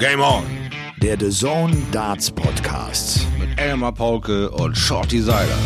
Game On. Der The Zone Darts Podcast. Mit Elmar Paulke und Shorty Seiler.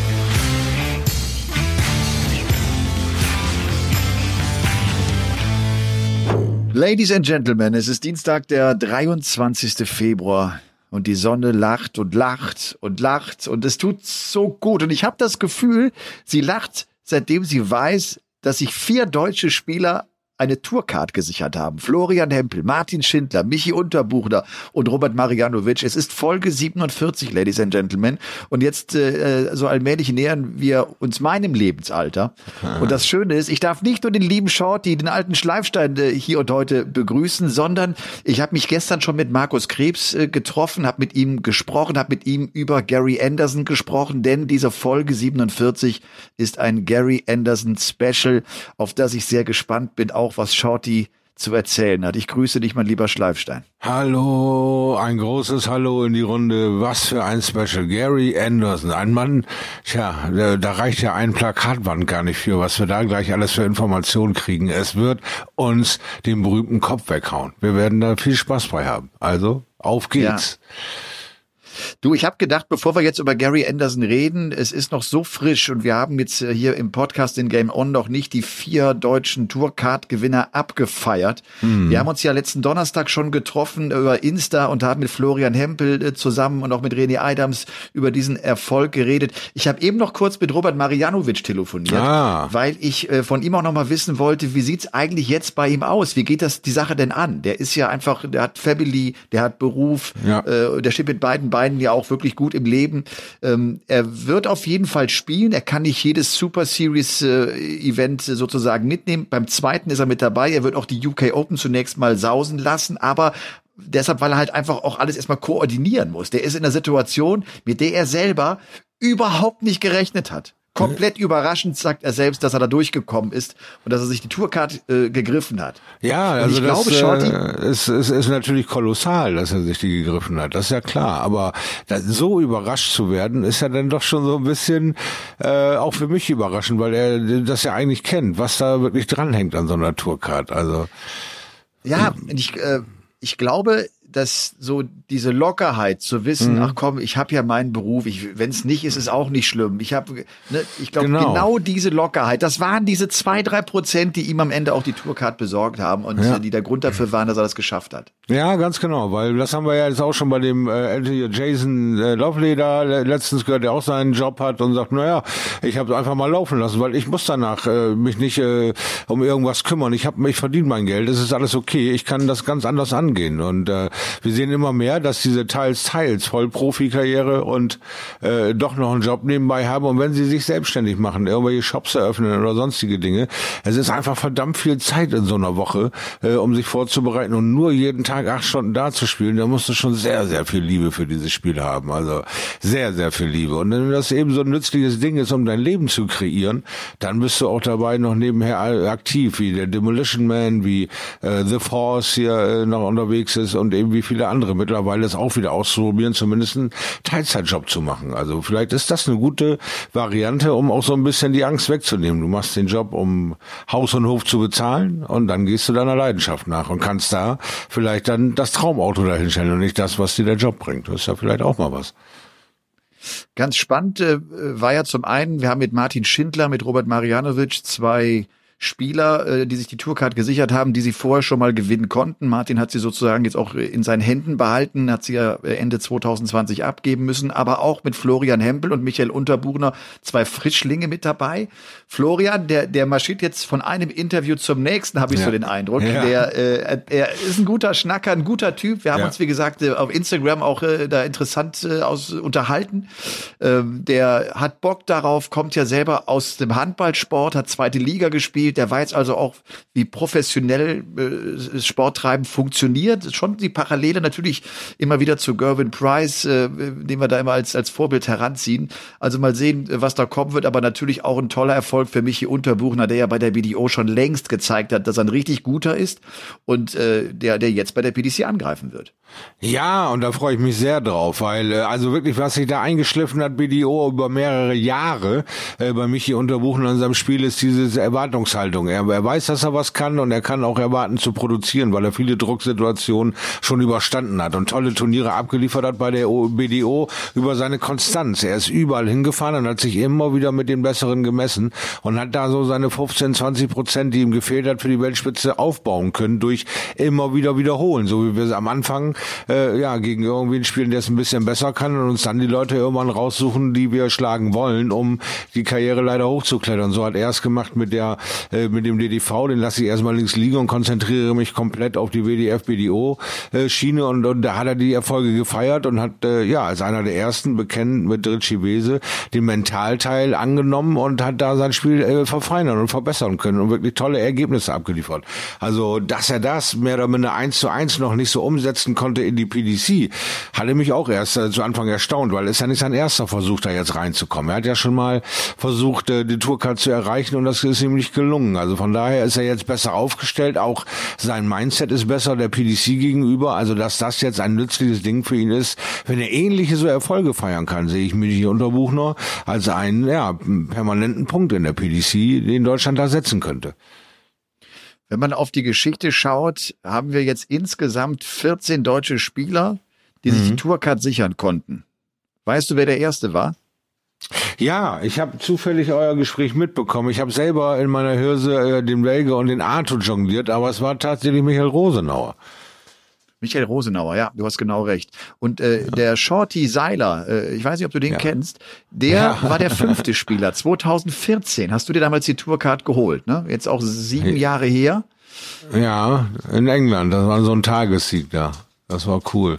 Ladies and Gentlemen, es ist Dienstag, der 23. Februar und die Sonne lacht und lacht und lacht und es tut so gut und ich habe das Gefühl, sie lacht, seitdem sie weiß, dass sich vier deutsche Spieler eine Tourcard gesichert haben. Florian Hempel, Martin Schindler, Michi Unterbuchner und Robert Marianovic. Es ist Folge 47, Ladies and Gentlemen. Und jetzt äh, so allmählich nähern wir uns meinem Lebensalter. Und das Schöne ist, ich darf nicht nur den lieben Shorty, den alten Schleifstein äh, hier und heute begrüßen, sondern ich habe mich gestern schon mit Markus Krebs äh, getroffen, habe mit ihm gesprochen, habe mit ihm über Gary Anderson gesprochen, denn diese Folge 47 ist ein Gary Anderson Special, auf das ich sehr gespannt bin. Auch auch, was Shorty zu erzählen hat. Ich grüße dich, mein lieber Schleifstein. Hallo, ein großes Hallo in die Runde. Was für ein Special. Gary Anderson, ein Mann, tja, da reicht ja ein Plakatwand gar nicht für, was wir da gleich alles für Informationen kriegen. Es wird uns den berühmten Kopf weghauen. Wir werden da viel Spaß bei haben. Also, auf geht's. Ja. Du, ich habe gedacht, bevor wir jetzt über Gary Anderson reden, es ist noch so frisch und wir haben jetzt äh, hier im Podcast in Game On noch nicht die vier deutschen Tourcard-Gewinner abgefeiert. Hm. Wir haben uns ja letzten Donnerstag schon getroffen über Insta und haben mit Florian Hempel äh, zusammen und auch mit René Adams über diesen Erfolg geredet. Ich habe eben noch kurz mit Robert Marianovic telefoniert, ah. weil ich äh, von ihm auch noch mal wissen wollte, wie sieht's eigentlich jetzt bei ihm aus? Wie geht das die Sache denn an? Der ist ja einfach, der hat Family, der hat Beruf, ja. äh, der steht mit beiden Beinen beiden ja auch wirklich gut im Leben. Ähm, er wird auf jeden Fall spielen. Er kann nicht jedes Super Series äh, Event sozusagen mitnehmen. Beim zweiten ist er mit dabei. Er wird auch die UK Open zunächst mal sausen lassen, aber deshalb, weil er halt einfach auch alles erstmal koordinieren muss. Der ist in einer Situation, mit der er selber überhaupt nicht gerechnet hat. Komplett überraschend sagt er selbst, dass er da durchgekommen ist und dass er sich die Tourcard äh, gegriffen hat. Ja, also ich das glaube, Shorty, äh, ist, ist, ist natürlich kolossal, dass er sich die gegriffen hat. Das ist ja klar. Aber da, so überrascht zu werden, ist ja dann doch schon so ein bisschen äh, auch für mich überraschend, weil er das ja eigentlich kennt, was da wirklich dranhängt an so einer Tourcard. Also ja, ich, äh, ich glaube, dass so diese Lockerheit zu wissen, mhm. ach komm, ich habe ja meinen Beruf, wenn es nicht ist, ist auch nicht schlimm. Ich habe, ne, ich glaube genau. genau. diese Lockerheit, das waren diese zwei drei Prozent, die ihm am Ende auch die Tourcard besorgt haben und ja. die der Grund dafür waren, dass er das geschafft hat. Ja, ganz genau, weil das haben wir ja jetzt auch schon bei dem äh, Jason äh, Lovely da letztens gehört, der auch seinen Job hat und sagt, naja, ich habe einfach mal laufen lassen, weil ich muss danach äh, mich nicht äh, um irgendwas kümmern. Ich habe, ich verdiene mein Geld, es ist alles okay. Ich kann das ganz anders angehen und äh, wir sehen immer mehr, dass diese teils, teils Vollprofikarriere und äh, doch noch einen Job nebenbei haben. Und wenn sie sich selbstständig machen, irgendwelche Shops eröffnen oder sonstige Dinge, es ist einfach verdammt viel Zeit in so einer Woche, äh, um sich vorzubereiten und nur jeden Tag acht Stunden da zu spielen. Da musst du schon sehr, sehr viel Liebe für dieses Spiel haben. Also sehr, sehr viel Liebe. Und wenn das eben so ein nützliches Ding ist, um dein Leben zu kreieren, dann bist du auch dabei noch nebenher aktiv, wie der Demolition Man, wie äh, The Force hier äh, noch unterwegs ist und eben wie viele andere mittlerweile es auch wieder auszuprobieren, zumindest einen Teilzeitjob zu machen. Also vielleicht ist das eine gute Variante, um auch so ein bisschen die Angst wegzunehmen. Du machst den Job, um Haus und Hof zu bezahlen und dann gehst du deiner Leidenschaft nach und kannst da vielleicht dann das Traumauto dahinstellen und nicht das, was dir der Job bringt. Das ist ja vielleicht auch mal was. Ganz spannend äh, war ja zum einen, wir haben mit Martin Schindler, mit Robert Marianovic zwei Spieler, äh, die sich die Tourcard gesichert haben, die sie vorher schon mal gewinnen konnten. Martin hat sie sozusagen jetzt auch in seinen Händen behalten, hat sie ja Ende 2020 abgeben müssen, aber auch mit Florian Hempel und Michael Unterbuchner zwei Frischlinge mit dabei. Florian, der, der marschiert jetzt von einem Interview zum nächsten, habe ich ja. so den Eindruck. Ja. Der, äh, er ist ein guter Schnacker, ein guter Typ. Wir haben ja. uns, wie gesagt, äh, auf Instagram auch äh, da interessant äh, aus unterhalten. Ähm, der hat Bock darauf, kommt ja selber aus dem Handballsport, hat zweite Liga gespielt, der weiß also auch, wie professionell äh, Sporttreiben funktioniert. Schon die Parallele natürlich immer wieder zu Gervin Price, äh, den wir da immer als, als Vorbild heranziehen. Also mal sehen, was da kommen wird, aber natürlich auch ein toller Erfolg für Michi Unterbuchner, der ja bei der BDO schon längst gezeigt hat, dass er ein richtig guter ist und äh, der, der jetzt bei der PDC angreifen wird. Ja, und da freue ich mich sehr drauf, weil äh, also wirklich, was sich da eingeschliffen hat, BDO über mehrere Jahre äh, bei Michi Unterbuchner in seinem Spiel, ist dieses Erwartungs Erwartungshaltung. Er, er weiß, dass er was kann und er kann auch erwarten zu produzieren, weil er viele Drucksituationen schon überstanden hat und tolle Turniere abgeliefert hat bei der BDO über seine Konstanz. Er ist überall hingefahren und hat sich immer wieder mit den Besseren gemessen und hat da so seine 15, 20 Prozent, die ihm gefehlt hat, für die Weltspitze aufbauen können durch immer wieder wiederholen, so wie wir es am Anfang äh, ja gegen irgendwie spielen, der es ein bisschen besser kann und uns dann die Leute irgendwann raussuchen, die wir schlagen wollen, um die Karriere leider hochzuklettern. So hat er es gemacht mit der äh, mit dem DDV, den lasse ich erstmal links liegen und konzentriere mich komplett auf die WDF BDO äh, und, und da hat er die Erfolge gefeiert und hat äh, ja als einer der ersten bekennt mit Ricci Wese den Mentalteil angenommen und hat da sein Spiel äh, verfeinern und verbessern können und wirklich tolle Ergebnisse abgeliefert. Also, dass er das mehr oder minder eins zu eins noch nicht so umsetzen konnte in die PDC, hatte mich auch erst äh, zu Anfang erstaunt, weil es ja nicht sein erster Versuch, da jetzt reinzukommen. Er hat ja schon mal versucht, äh, die Tourcard zu erreichen und das ist ihm nicht gelungen. Also von daher ist er jetzt besser aufgestellt. Auch sein Mindset ist besser der PDC gegenüber. Also, dass das jetzt ein nützliches Ding für ihn ist, wenn er ähnliche so Erfolge feiern kann, sehe ich mich hier unter Buchner als einen ja, permanenten Punkt in der PDC, den Deutschland da setzen könnte. Wenn man auf die Geschichte schaut, haben wir jetzt insgesamt 14 deutsche Spieler, die mhm. sich die Tourcard sichern konnten. Weißt du, wer der erste war? Ja, ich habe zufällig euer Gespräch mitbekommen. Ich habe selber in meiner Hirse äh, den Welge und den Arthur jongliert, aber es war tatsächlich Michael Rosenauer. Michael Rosenauer, ja, du hast genau recht. Und äh, der Shorty Seiler, äh, ich weiß nicht, ob du den ja. kennst, der ja. war der fünfte Spieler 2014. Hast du dir damals die Tourcard geholt, ne? Jetzt auch sieben Jahre her. Ja, in England. Das war so ein Tagessieg da. Das war cool.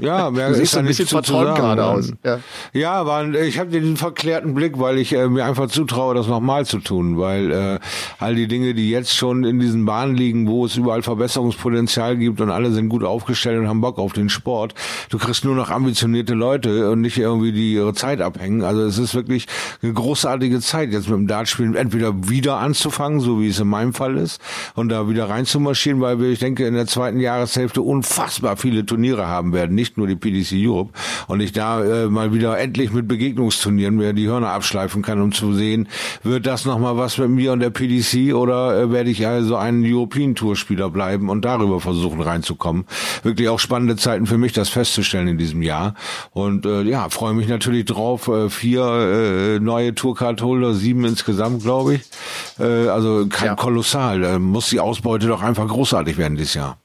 Ja, mehr du siehst ein bisschen verträumt gerade aus. Ja, ja war, ich habe den verklärten Blick, weil ich äh, mir einfach zutraue, das nochmal zu tun, weil äh, all die Dinge, die jetzt schon in diesen Bahnen liegen, wo es überall Verbesserungspotenzial gibt und alle sind gut aufgestellt und haben Bock auf den Sport, du kriegst nur noch ambitionierte Leute und nicht irgendwie die ihre Zeit abhängen. Also es ist wirklich eine großartige Zeit, jetzt mit dem Dartspielen entweder wieder anzufangen, so wie es in meinem Fall ist, und da wieder reinzumarschieren, weil wir, ich denke, in der zweiten Jahreshälfte unfassbar viele Turniere haben werden nicht nur die PDC Europe. Und ich da äh, mal wieder endlich mit Begegnungsturnieren mir die Hörner abschleifen kann, um zu sehen, wird das nochmal was mit mir und der PDC oder äh, werde ich also ein European Tour Spieler bleiben und darüber versuchen reinzukommen. Wirklich auch spannende Zeiten für mich, das festzustellen in diesem Jahr. Und äh, ja, freue mich natürlich drauf. Äh, vier äh, neue Tourcard-Holder, sieben insgesamt, glaube ich. Äh, also kein ja. kolossal. Da muss die Ausbeute doch einfach großartig werden dieses Jahr.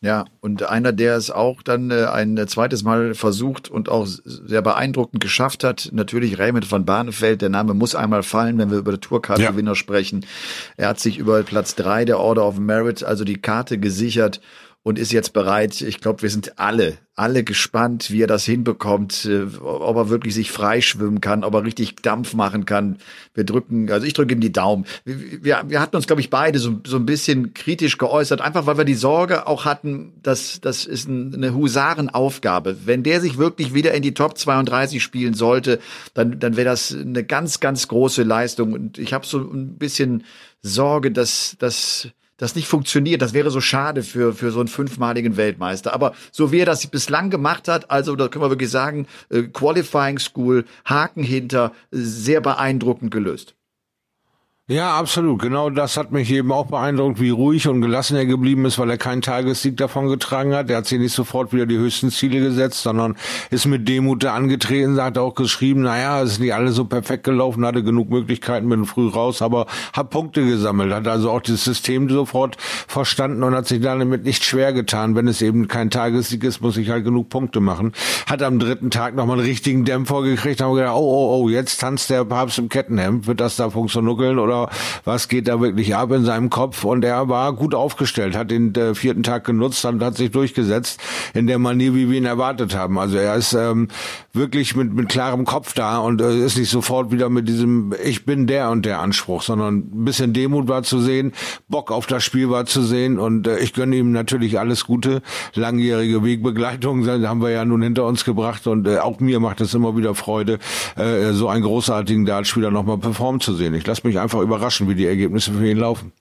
Ja, und einer, der es auch dann äh, ein zweites Mal versucht und auch sehr beeindruckend geschafft hat, natürlich Raymond van Barneveld, der Name muss einmal fallen, wenn wir über die Tourcard-Gewinner ja. sprechen. Er hat sich über Platz drei der Order of Merit, also die Karte gesichert und ist jetzt bereit. Ich glaube, wir sind alle, alle gespannt, wie er das hinbekommt, äh, ob er wirklich sich freischwimmen kann, ob er richtig Dampf machen kann. Wir drücken, also ich drücke ihm die Daumen. Wir, wir hatten uns, glaube ich, beide so, so ein bisschen kritisch geäußert, einfach weil wir die Sorge auch hatten, dass das ist eine Husarenaufgabe. Wenn der sich wirklich wieder in die Top 32 spielen sollte, dann, dann wäre das eine ganz, ganz große Leistung. Und ich habe so ein bisschen Sorge, dass, dass das nicht funktioniert. Das wäre so schade für, für so einen fünfmaligen Weltmeister. Aber so wie er das bislang gemacht hat, also da können wir wirklich sagen, äh, Qualifying School, Haken hinter, sehr beeindruckend gelöst. Ja, absolut. Genau das hat mich eben auch beeindruckt, wie ruhig und gelassen er geblieben ist, weil er keinen Tagessieg davon getragen hat. Er hat sich nicht sofort wieder die höchsten Ziele gesetzt, sondern ist mit Demut da angetreten, hat auch geschrieben, naja, es ist nicht alles so perfekt gelaufen, hatte genug Möglichkeiten, bin früh raus, aber hat Punkte gesammelt, hat also auch das System sofort verstanden und hat sich damit nicht schwer getan. Wenn es eben kein Tagessieg ist, muss ich halt genug Punkte machen. Hat am dritten Tag nochmal einen richtigen Dämpfer gekriegt, haben gedacht, oh, oh, oh, jetzt tanzt der Papst im Kettenhemd, wird das da funktionieren oder was geht da wirklich ab in seinem Kopf. Und er war gut aufgestellt, hat den äh, vierten Tag genutzt und hat sich durchgesetzt in der Manier, wie wir ihn erwartet haben. Also er ist ähm, wirklich mit, mit klarem Kopf da und äh, ist nicht sofort wieder mit diesem Ich bin der und der Anspruch, sondern ein bisschen Demut war zu sehen, Bock auf das Spiel war zu sehen und äh, ich gönne ihm natürlich alles Gute. Langjährige Wegbegleitung haben wir ja nun hinter uns gebracht und äh, auch mir macht es immer wieder Freude, äh, so einen großartigen Dartspieler nochmal performen zu sehen. Ich lasse mich einfach überraschen, wie die Ergebnisse für ihn laufen.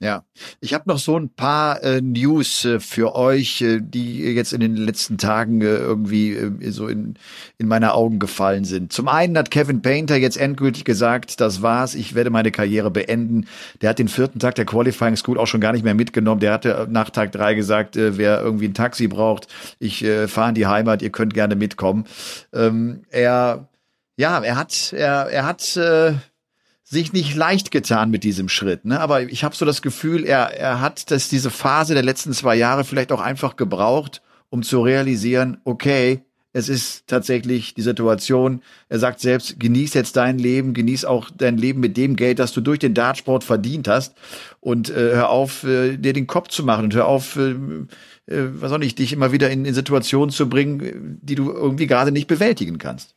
Ja, ich habe noch so ein paar äh, News äh, für euch, äh, die jetzt in den letzten Tagen äh, irgendwie äh, so in, in meine Augen gefallen sind. Zum einen hat Kevin Painter jetzt endgültig gesagt, das war's, ich werde meine Karriere beenden. Der hat den vierten Tag der Qualifying School auch schon gar nicht mehr mitgenommen. Der hatte nach Tag drei gesagt, äh, wer irgendwie ein Taxi braucht, ich äh, fahre in die Heimat, ihr könnt gerne mitkommen. Ähm, er, ja, er hat, er, er hat äh, sich nicht leicht getan mit diesem Schritt. Ne? Aber ich habe so das Gefühl, er, er hat das, diese Phase der letzten zwei Jahre vielleicht auch einfach gebraucht, um zu realisieren, okay, es ist tatsächlich die Situation. Er sagt selbst, genieß jetzt dein Leben, genieß auch dein Leben mit dem Geld, das du durch den Dartsport verdient hast und äh, hör auf, äh, dir den Kopf zu machen und hör auf, äh, äh, was soll ich, dich immer wieder in, in Situationen zu bringen, die du irgendwie gerade nicht bewältigen kannst.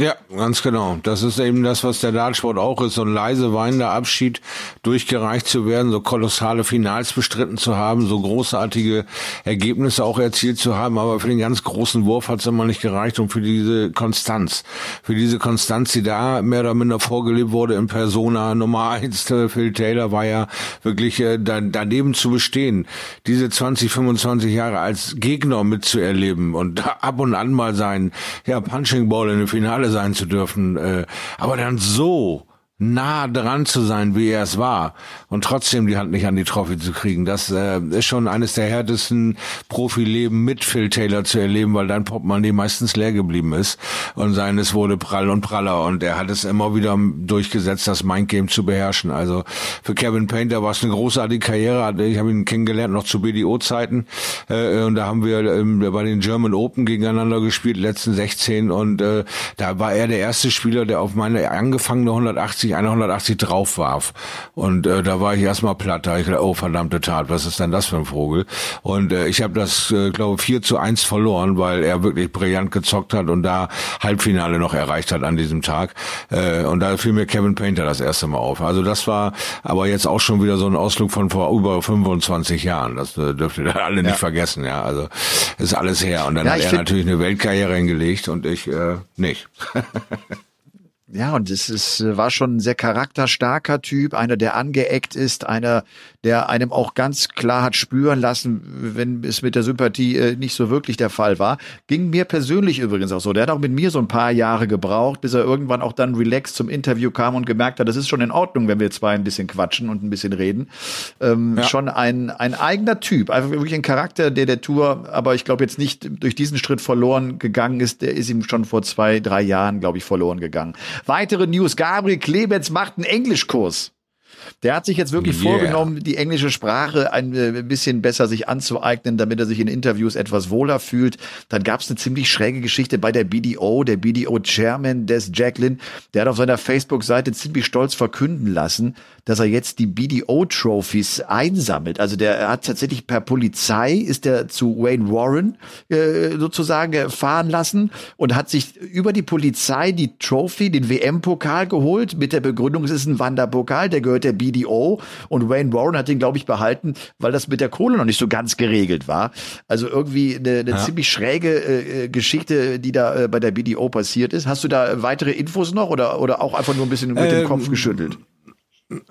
Ja, ganz genau. Das ist eben das, was der Dartsport auch ist, so ein leise weinender Abschied, durchgereicht zu werden, so kolossale Finals bestritten zu haben, so großartige Ergebnisse auch erzielt zu haben, aber für den ganz großen Wurf hat es immer nicht gereicht und für diese Konstanz, für diese Konstanz, die da mehr oder minder vorgelebt wurde in Persona Nummer eins, Phil Taylor war ja wirklich äh, da, daneben zu bestehen, diese 20, 25 Jahre als Gegner mitzuerleben und ab und an mal sein, ja, Punching Ball in den Finale sein zu dürfen, äh, aber dann so nah dran zu sein, wie er es war und trotzdem die Hand nicht an die Trophy zu kriegen. Das äh, ist schon eines der härtesten Profileben mit Phil Taylor zu erleben, weil dein Portemonnaie meistens leer geblieben ist und seines wurde prall und praller und er hat es immer wieder durchgesetzt, das Mindgame zu beherrschen. Also für Kevin Painter war es eine großartige Karriere. Ich habe ihn kennengelernt noch zu BDO-Zeiten äh, und da haben wir ähm, bei den German Open gegeneinander gespielt, letzten 16 und äh, da war er der erste Spieler, der auf meine angefangene 180 180, 180 drauf warf. Und äh, da war ich erstmal platt. Da ich gedacht, oh verdammte Tat, was ist denn das für ein Vogel? Und äh, ich habe das, äh, glaube 4 zu 1 verloren, weil er wirklich brillant gezockt hat und da Halbfinale noch erreicht hat an diesem Tag. Äh, und da fiel mir Kevin Painter das erste Mal auf. Also das war aber jetzt auch schon wieder so ein Ausflug von vor über 25 Jahren. Das äh, dürft ihr alle nicht vergessen. Ja, also ist alles her. Und dann ja, hat er natürlich eine Weltkarriere hingelegt und ich äh, nicht. Ja, und es ist, äh, war schon ein sehr charakterstarker Typ, einer, der angeeckt ist, einer, der einem auch ganz klar hat spüren lassen, wenn es mit der Sympathie äh, nicht so wirklich der Fall war. Ging mir persönlich übrigens auch so. Der hat auch mit mir so ein paar Jahre gebraucht, bis er irgendwann auch dann relaxed zum Interview kam und gemerkt hat, das ist schon in Ordnung, wenn wir zwei ein bisschen quatschen und ein bisschen reden. Ähm, ja. Schon ein, ein eigener Typ, einfach wirklich ein Charakter, der der Tour, aber ich glaube jetzt nicht durch diesen Schritt verloren gegangen ist. Der ist ihm schon vor zwei, drei Jahren, glaube ich, verloren gegangen. Weitere News. Gabriel Klebetz macht einen Englischkurs. Der hat sich jetzt wirklich yeah. vorgenommen, die englische Sprache ein äh, bisschen besser sich anzueignen, damit er sich in Interviews etwas wohler fühlt. Dann gab es eine ziemlich schräge Geschichte bei der BDO, der BDO-Chairman des Jacqueline, der hat auf seiner Facebook-Seite ziemlich stolz verkünden lassen, dass er jetzt die BDO-Trophies einsammelt. Also der hat tatsächlich per Polizei ist er zu Wayne Warren äh, sozusagen fahren lassen und hat sich über die Polizei die Trophy, den WM-Pokal geholt mit der Begründung, es ist ein Wanderpokal, der gehört der BDO und Wayne Warren hat den, glaube ich, behalten, weil das mit der Kohle noch nicht so ganz geregelt war. Also irgendwie eine, eine ja. ziemlich schräge äh, Geschichte, die da äh, bei der BDO passiert ist. Hast du da weitere Infos noch oder, oder auch einfach nur ein bisschen mit ähm, dem Kopf geschüttelt?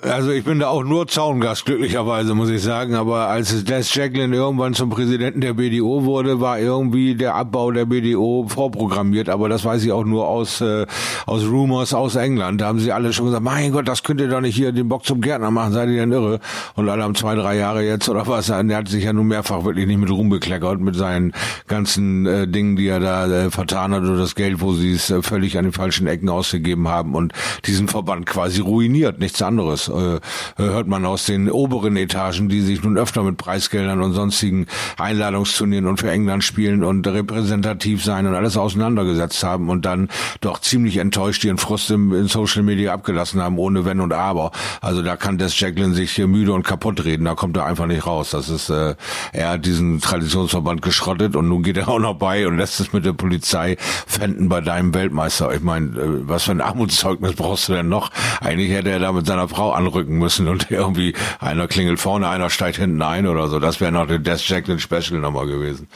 Also ich bin da auch nur Zaungast, glücklicherweise muss ich sagen. Aber als Les Jacqueline irgendwann zum Präsidenten der BDO wurde, war irgendwie der Abbau der BDO vorprogrammiert. Aber das weiß ich auch nur aus äh, aus Rumors aus England. Da haben sie alle schon gesagt, mein Gott, das könnt ihr doch nicht hier den Bock zum Gärtner machen, seid ihr denn irre? Und alle haben zwei, drei Jahre jetzt oder was. Der hat sich ja nun mehrfach wirklich nicht mit Ruhm bekleckert mit seinen ganzen äh, Dingen, die er da äh, vertan hat oder das Geld, wo sie es äh, völlig an den falschen Ecken ausgegeben haben und diesen Verband quasi ruiniert, nichts anderes anderes. Äh, hört man aus den oberen Etagen, die sich nun öfter mit Preisgeldern und sonstigen Einladungsturnieren und für England spielen und repräsentativ sein und alles auseinandergesetzt haben und dann doch ziemlich enttäuscht ihren Frust im, in Social Media abgelassen haben, ohne Wenn und Aber. Also da kann Des Jacqueline sich hier müde und kaputt reden, da kommt er einfach nicht raus. Das ist, äh, er hat diesen Traditionsverband geschrottet und nun geht er auch noch bei und lässt es mit der Polizei fänden bei deinem Weltmeister. Ich meine, äh, was für ein Armutszeugnis brauchst du denn noch? Eigentlich hätte er da mit seiner Frau anrücken müssen und irgendwie einer klingelt vorne, einer steigt hinten ein oder so. Das wäre noch der Death Jacqueline Special nochmal gewesen.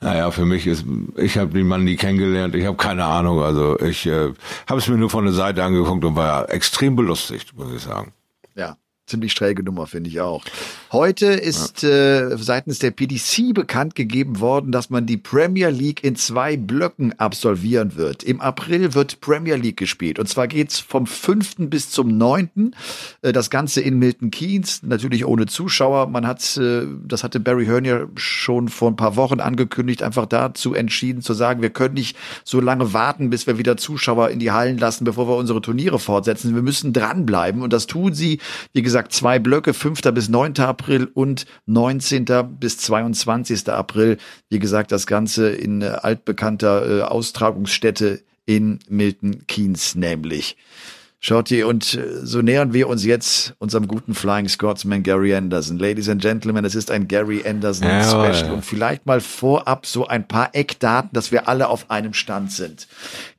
Naja, für mich ist, ich habe den Mann nie kennengelernt, ich habe keine Ahnung. Also ich äh, habe es mir nur von der Seite angeguckt und war extrem belustigt, muss ich sagen. Ziemlich schräge Nummer, finde ich auch. Heute ist ja. äh, seitens der PDC bekannt gegeben worden, dass man die Premier League in zwei Blöcken absolvieren wird. Im April wird Premier League gespielt. Und zwar geht's vom 5. bis zum 9. Äh, das Ganze in Milton Keynes, natürlich ohne Zuschauer. Man hat, äh, das hatte Barry Hearn ja schon vor ein paar Wochen angekündigt, einfach dazu entschieden zu sagen, wir können nicht so lange warten, bis wir wieder Zuschauer in die Hallen lassen, bevor wir unsere Turniere fortsetzen. Wir müssen dranbleiben. Und das tun sie, wie gesagt, gesagt, zwei Blöcke, 5. bis 9. April und 19. bis 22. April. Wie gesagt, das Ganze in äh, altbekannter äh, Austragungsstätte in Milton Keynes nämlich. Shorty, und äh, so nähern wir uns jetzt unserem guten Flying Scotsman Gary Anderson. Ladies and Gentlemen, es ist ein Gary Anderson Jawohl. Special und vielleicht mal vorab so ein paar Eckdaten, dass wir alle auf einem Stand sind.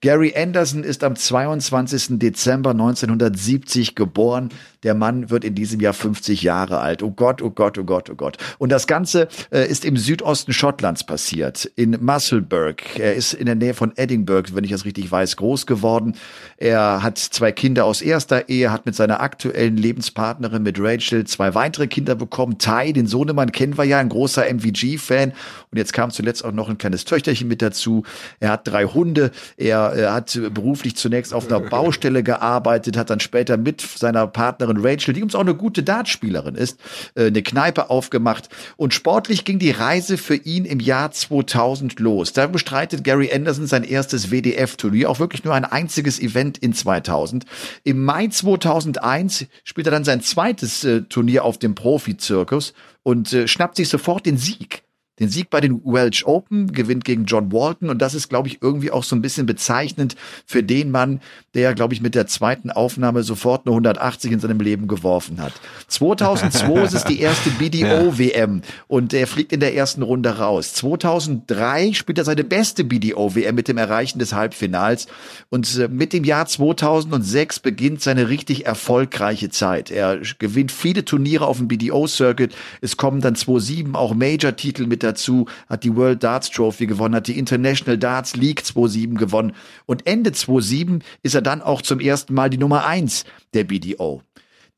Gary Anderson ist am 22. Dezember 1970 geboren. Der Mann wird in diesem Jahr 50 Jahre alt. Oh Gott, oh Gott, oh Gott, oh Gott. Und das Ganze äh, ist im Südosten Schottlands passiert, in Musselburgh. Er ist in der Nähe von Edinburgh, wenn ich das richtig weiß, groß geworden. Er hat zwei Kinder aus erster Ehe, hat mit seiner aktuellen Lebenspartnerin, mit Rachel, zwei weitere Kinder bekommen. Ty, den Sohnemann, kennen wir ja, ein großer MVG-Fan. Und jetzt kam zuletzt auch noch ein kleines Töchterchen mit dazu. Er hat drei Hunde. Er er hat beruflich zunächst auf einer Baustelle gearbeitet, hat dann später mit seiner Partnerin Rachel, die uns auch eine gute Dartspielerin ist, äh, eine Kneipe aufgemacht. Und sportlich ging die Reise für ihn im Jahr 2000 los. Da bestreitet Gary Anderson sein erstes WDF-Turnier, auch wirklich nur ein einziges Event in 2000. Im Mai 2001 spielt er dann sein zweites äh, Turnier auf dem Profi-Zirkus und äh, schnappt sich sofort den Sieg den Sieg bei den Welsh Open, gewinnt gegen John Walton und das ist, glaube ich, irgendwie auch so ein bisschen bezeichnend für den Mann, der, glaube ich, mit der zweiten Aufnahme sofort eine 180 in seinem Leben geworfen hat. 2002 ist es die erste BDO-WM und er fliegt in der ersten Runde raus. 2003 spielt er seine beste BDO-WM mit dem Erreichen des Halbfinals und äh, mit dem Jahr 2006 beginnt seine richtig erfolgreiche Zeit. Er gewinnt viele Turniere auf dem BDO-Circuit. Es kommen dann 2007 auch Major-Titel mit dazu, hat die World Darts Trophy gewonnen, hat die International Darts League 2007 gewonnen und Ende 2007 ist er dann auch zum ersten Mal die Nummer eins der BDO.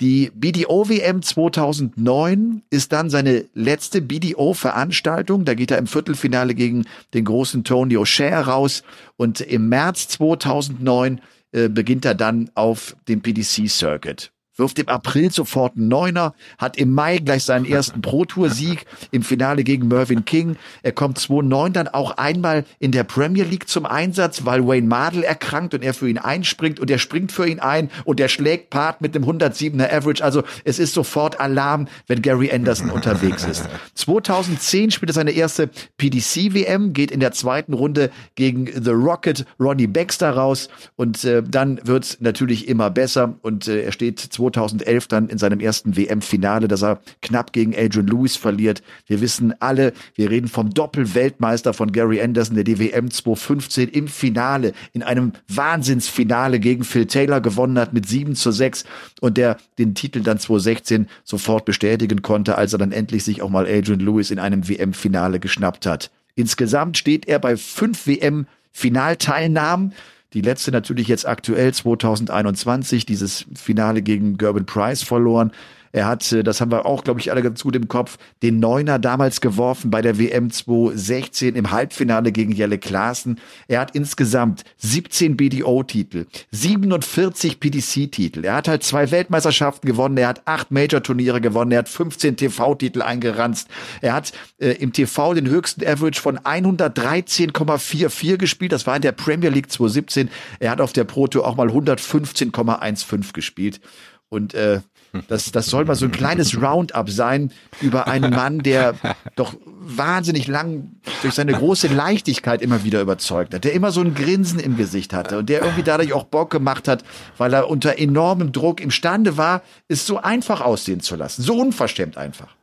Die BDO-WM 2009 ist dann seine letzte BDO-Veranstaltung. Da geht er im Viertelfinale gegen den großen Tony O'Shea raus. Und im März 2009 äh, beginnt er dann auf dem PDC-Circuit wirft im April sofort einen Neuner, hat im Mai gleich seinen ersten Pro-Tour-Sieg im Finale gegen Mervyn King. Er kommt 2-9 dann auch einmal in der Premier League zum Einsatz, weil Wayne Mardell erkrankt und er für ihn einspringt und er springt für ihn ein und er schlägt Part mit dem 107er Average. Also es ist sofort Alarm, wenn Gary Anderson unterwegs ist. 2010 spielt er seine erste PDC-WM, geht in der zweiten Runde gegen The Rocket Ronnie Baxter raus und äh, dann wird natürlich immer besser und äh, er steht 2011 dann in seinem ersten WM-Finale, dass er knapp gegen Adrian Lewis verliert. Wir wissen alle, wir reden vom Doppel-Weltmeister von Gary Anderson, der die WM 2015 im Finale, in einem Wahnsinnsfinale gegen Phil Taylor gewonnen hat mit 7 zu 6 und der den Titel dann 2016 sofort bestätigen konnte, als er dann endlich sich auch mal Adrian Lewis in einem WM-Finale geschnappt hat. Insgesamt steht er bei fünf WM-Finalteilnahmen. Die letzte natürlich jetzt aktuell 2021, dieses Finale gegen Gerben Price verloren. Er hat, äh, das haben wir auch, glaube ich, alle ganz gut im Kopf, den Neuner damals geworfen bei der WM 2016 im Halbfinale gegen Jelle Klaassen. Er hat insgesamt 17 BDO-Titel, 47 PDC-Titel. Er hat halt zwei Weltmeisterschaften gewonnen. Er hat acht Major-Turniere gewonnen. Er hat 15 TV-Titel eingeranzt. Er hat äh, im TV den höchsten Average von 113,44 gespielt. Das war in der Premier League 2017. Er hat auf der Pro Tour auch mal 115,15 gespielt. Und äh, das, das soll mal so ein kleines Roundup sein über einen Mann, der doch wahnsinnig lang durch seine große Leichtigkeit immer wieder überzeugt hat, der immer so ein Grinsen im Gesicht hatte und der irgendwie dadurch auch Bock gemacht hat, weil er unter enormem Druck imstande war, es so einfach aussehen zu lassen. So unverschämt einfach.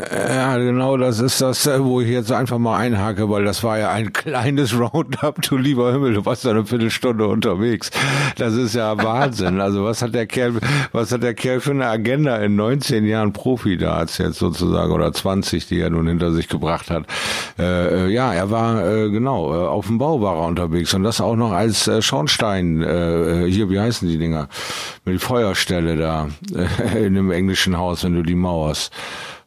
Ja, genau, das ist das, äh, wo ich jetzt einfach mal einhake, weil das war ja ein kleines Roundup, du lieber Himmel, du warst ja eine Viertelstunde unterwegs. Das ist ja Wahnsinn. Also was hat der Kerl, was hat der Kerl für eine Agenda in 19 Jahren Profi da jetzt sozusagen oder 20, die er nun hinter sich gebracht hat. Äh, äh, ja, er war äh, genau äh, auf dem Bau war er unterwegs und das auch noch als äh, Schornstein hier, wie heißen die Dinger, mit die Feuerstelle da in dem englischen Haus, wenn du die mauerst.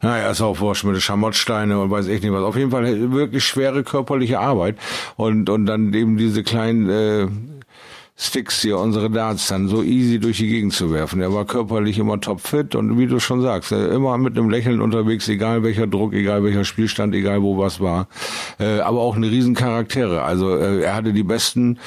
Naja, ist auch wurscht mit den Schamottsteine und weiß ich nicht was. Auf jeden Fall wirklich schwere körperliche Arbeit. Und, und dann eben diese kleinen äh, Sticks hier, unsere Darts, dann so easy durch die Gegend zu werfen. Er war körperlich immer topfit und wie du schon sagst, äh, immer mit einem Lächeln unterwegs, egal welcher Druck, egal welcher Spielstand, egal wo was war. Äh, aber auch eine riesen Charaktere. Also äh, er hatte die besten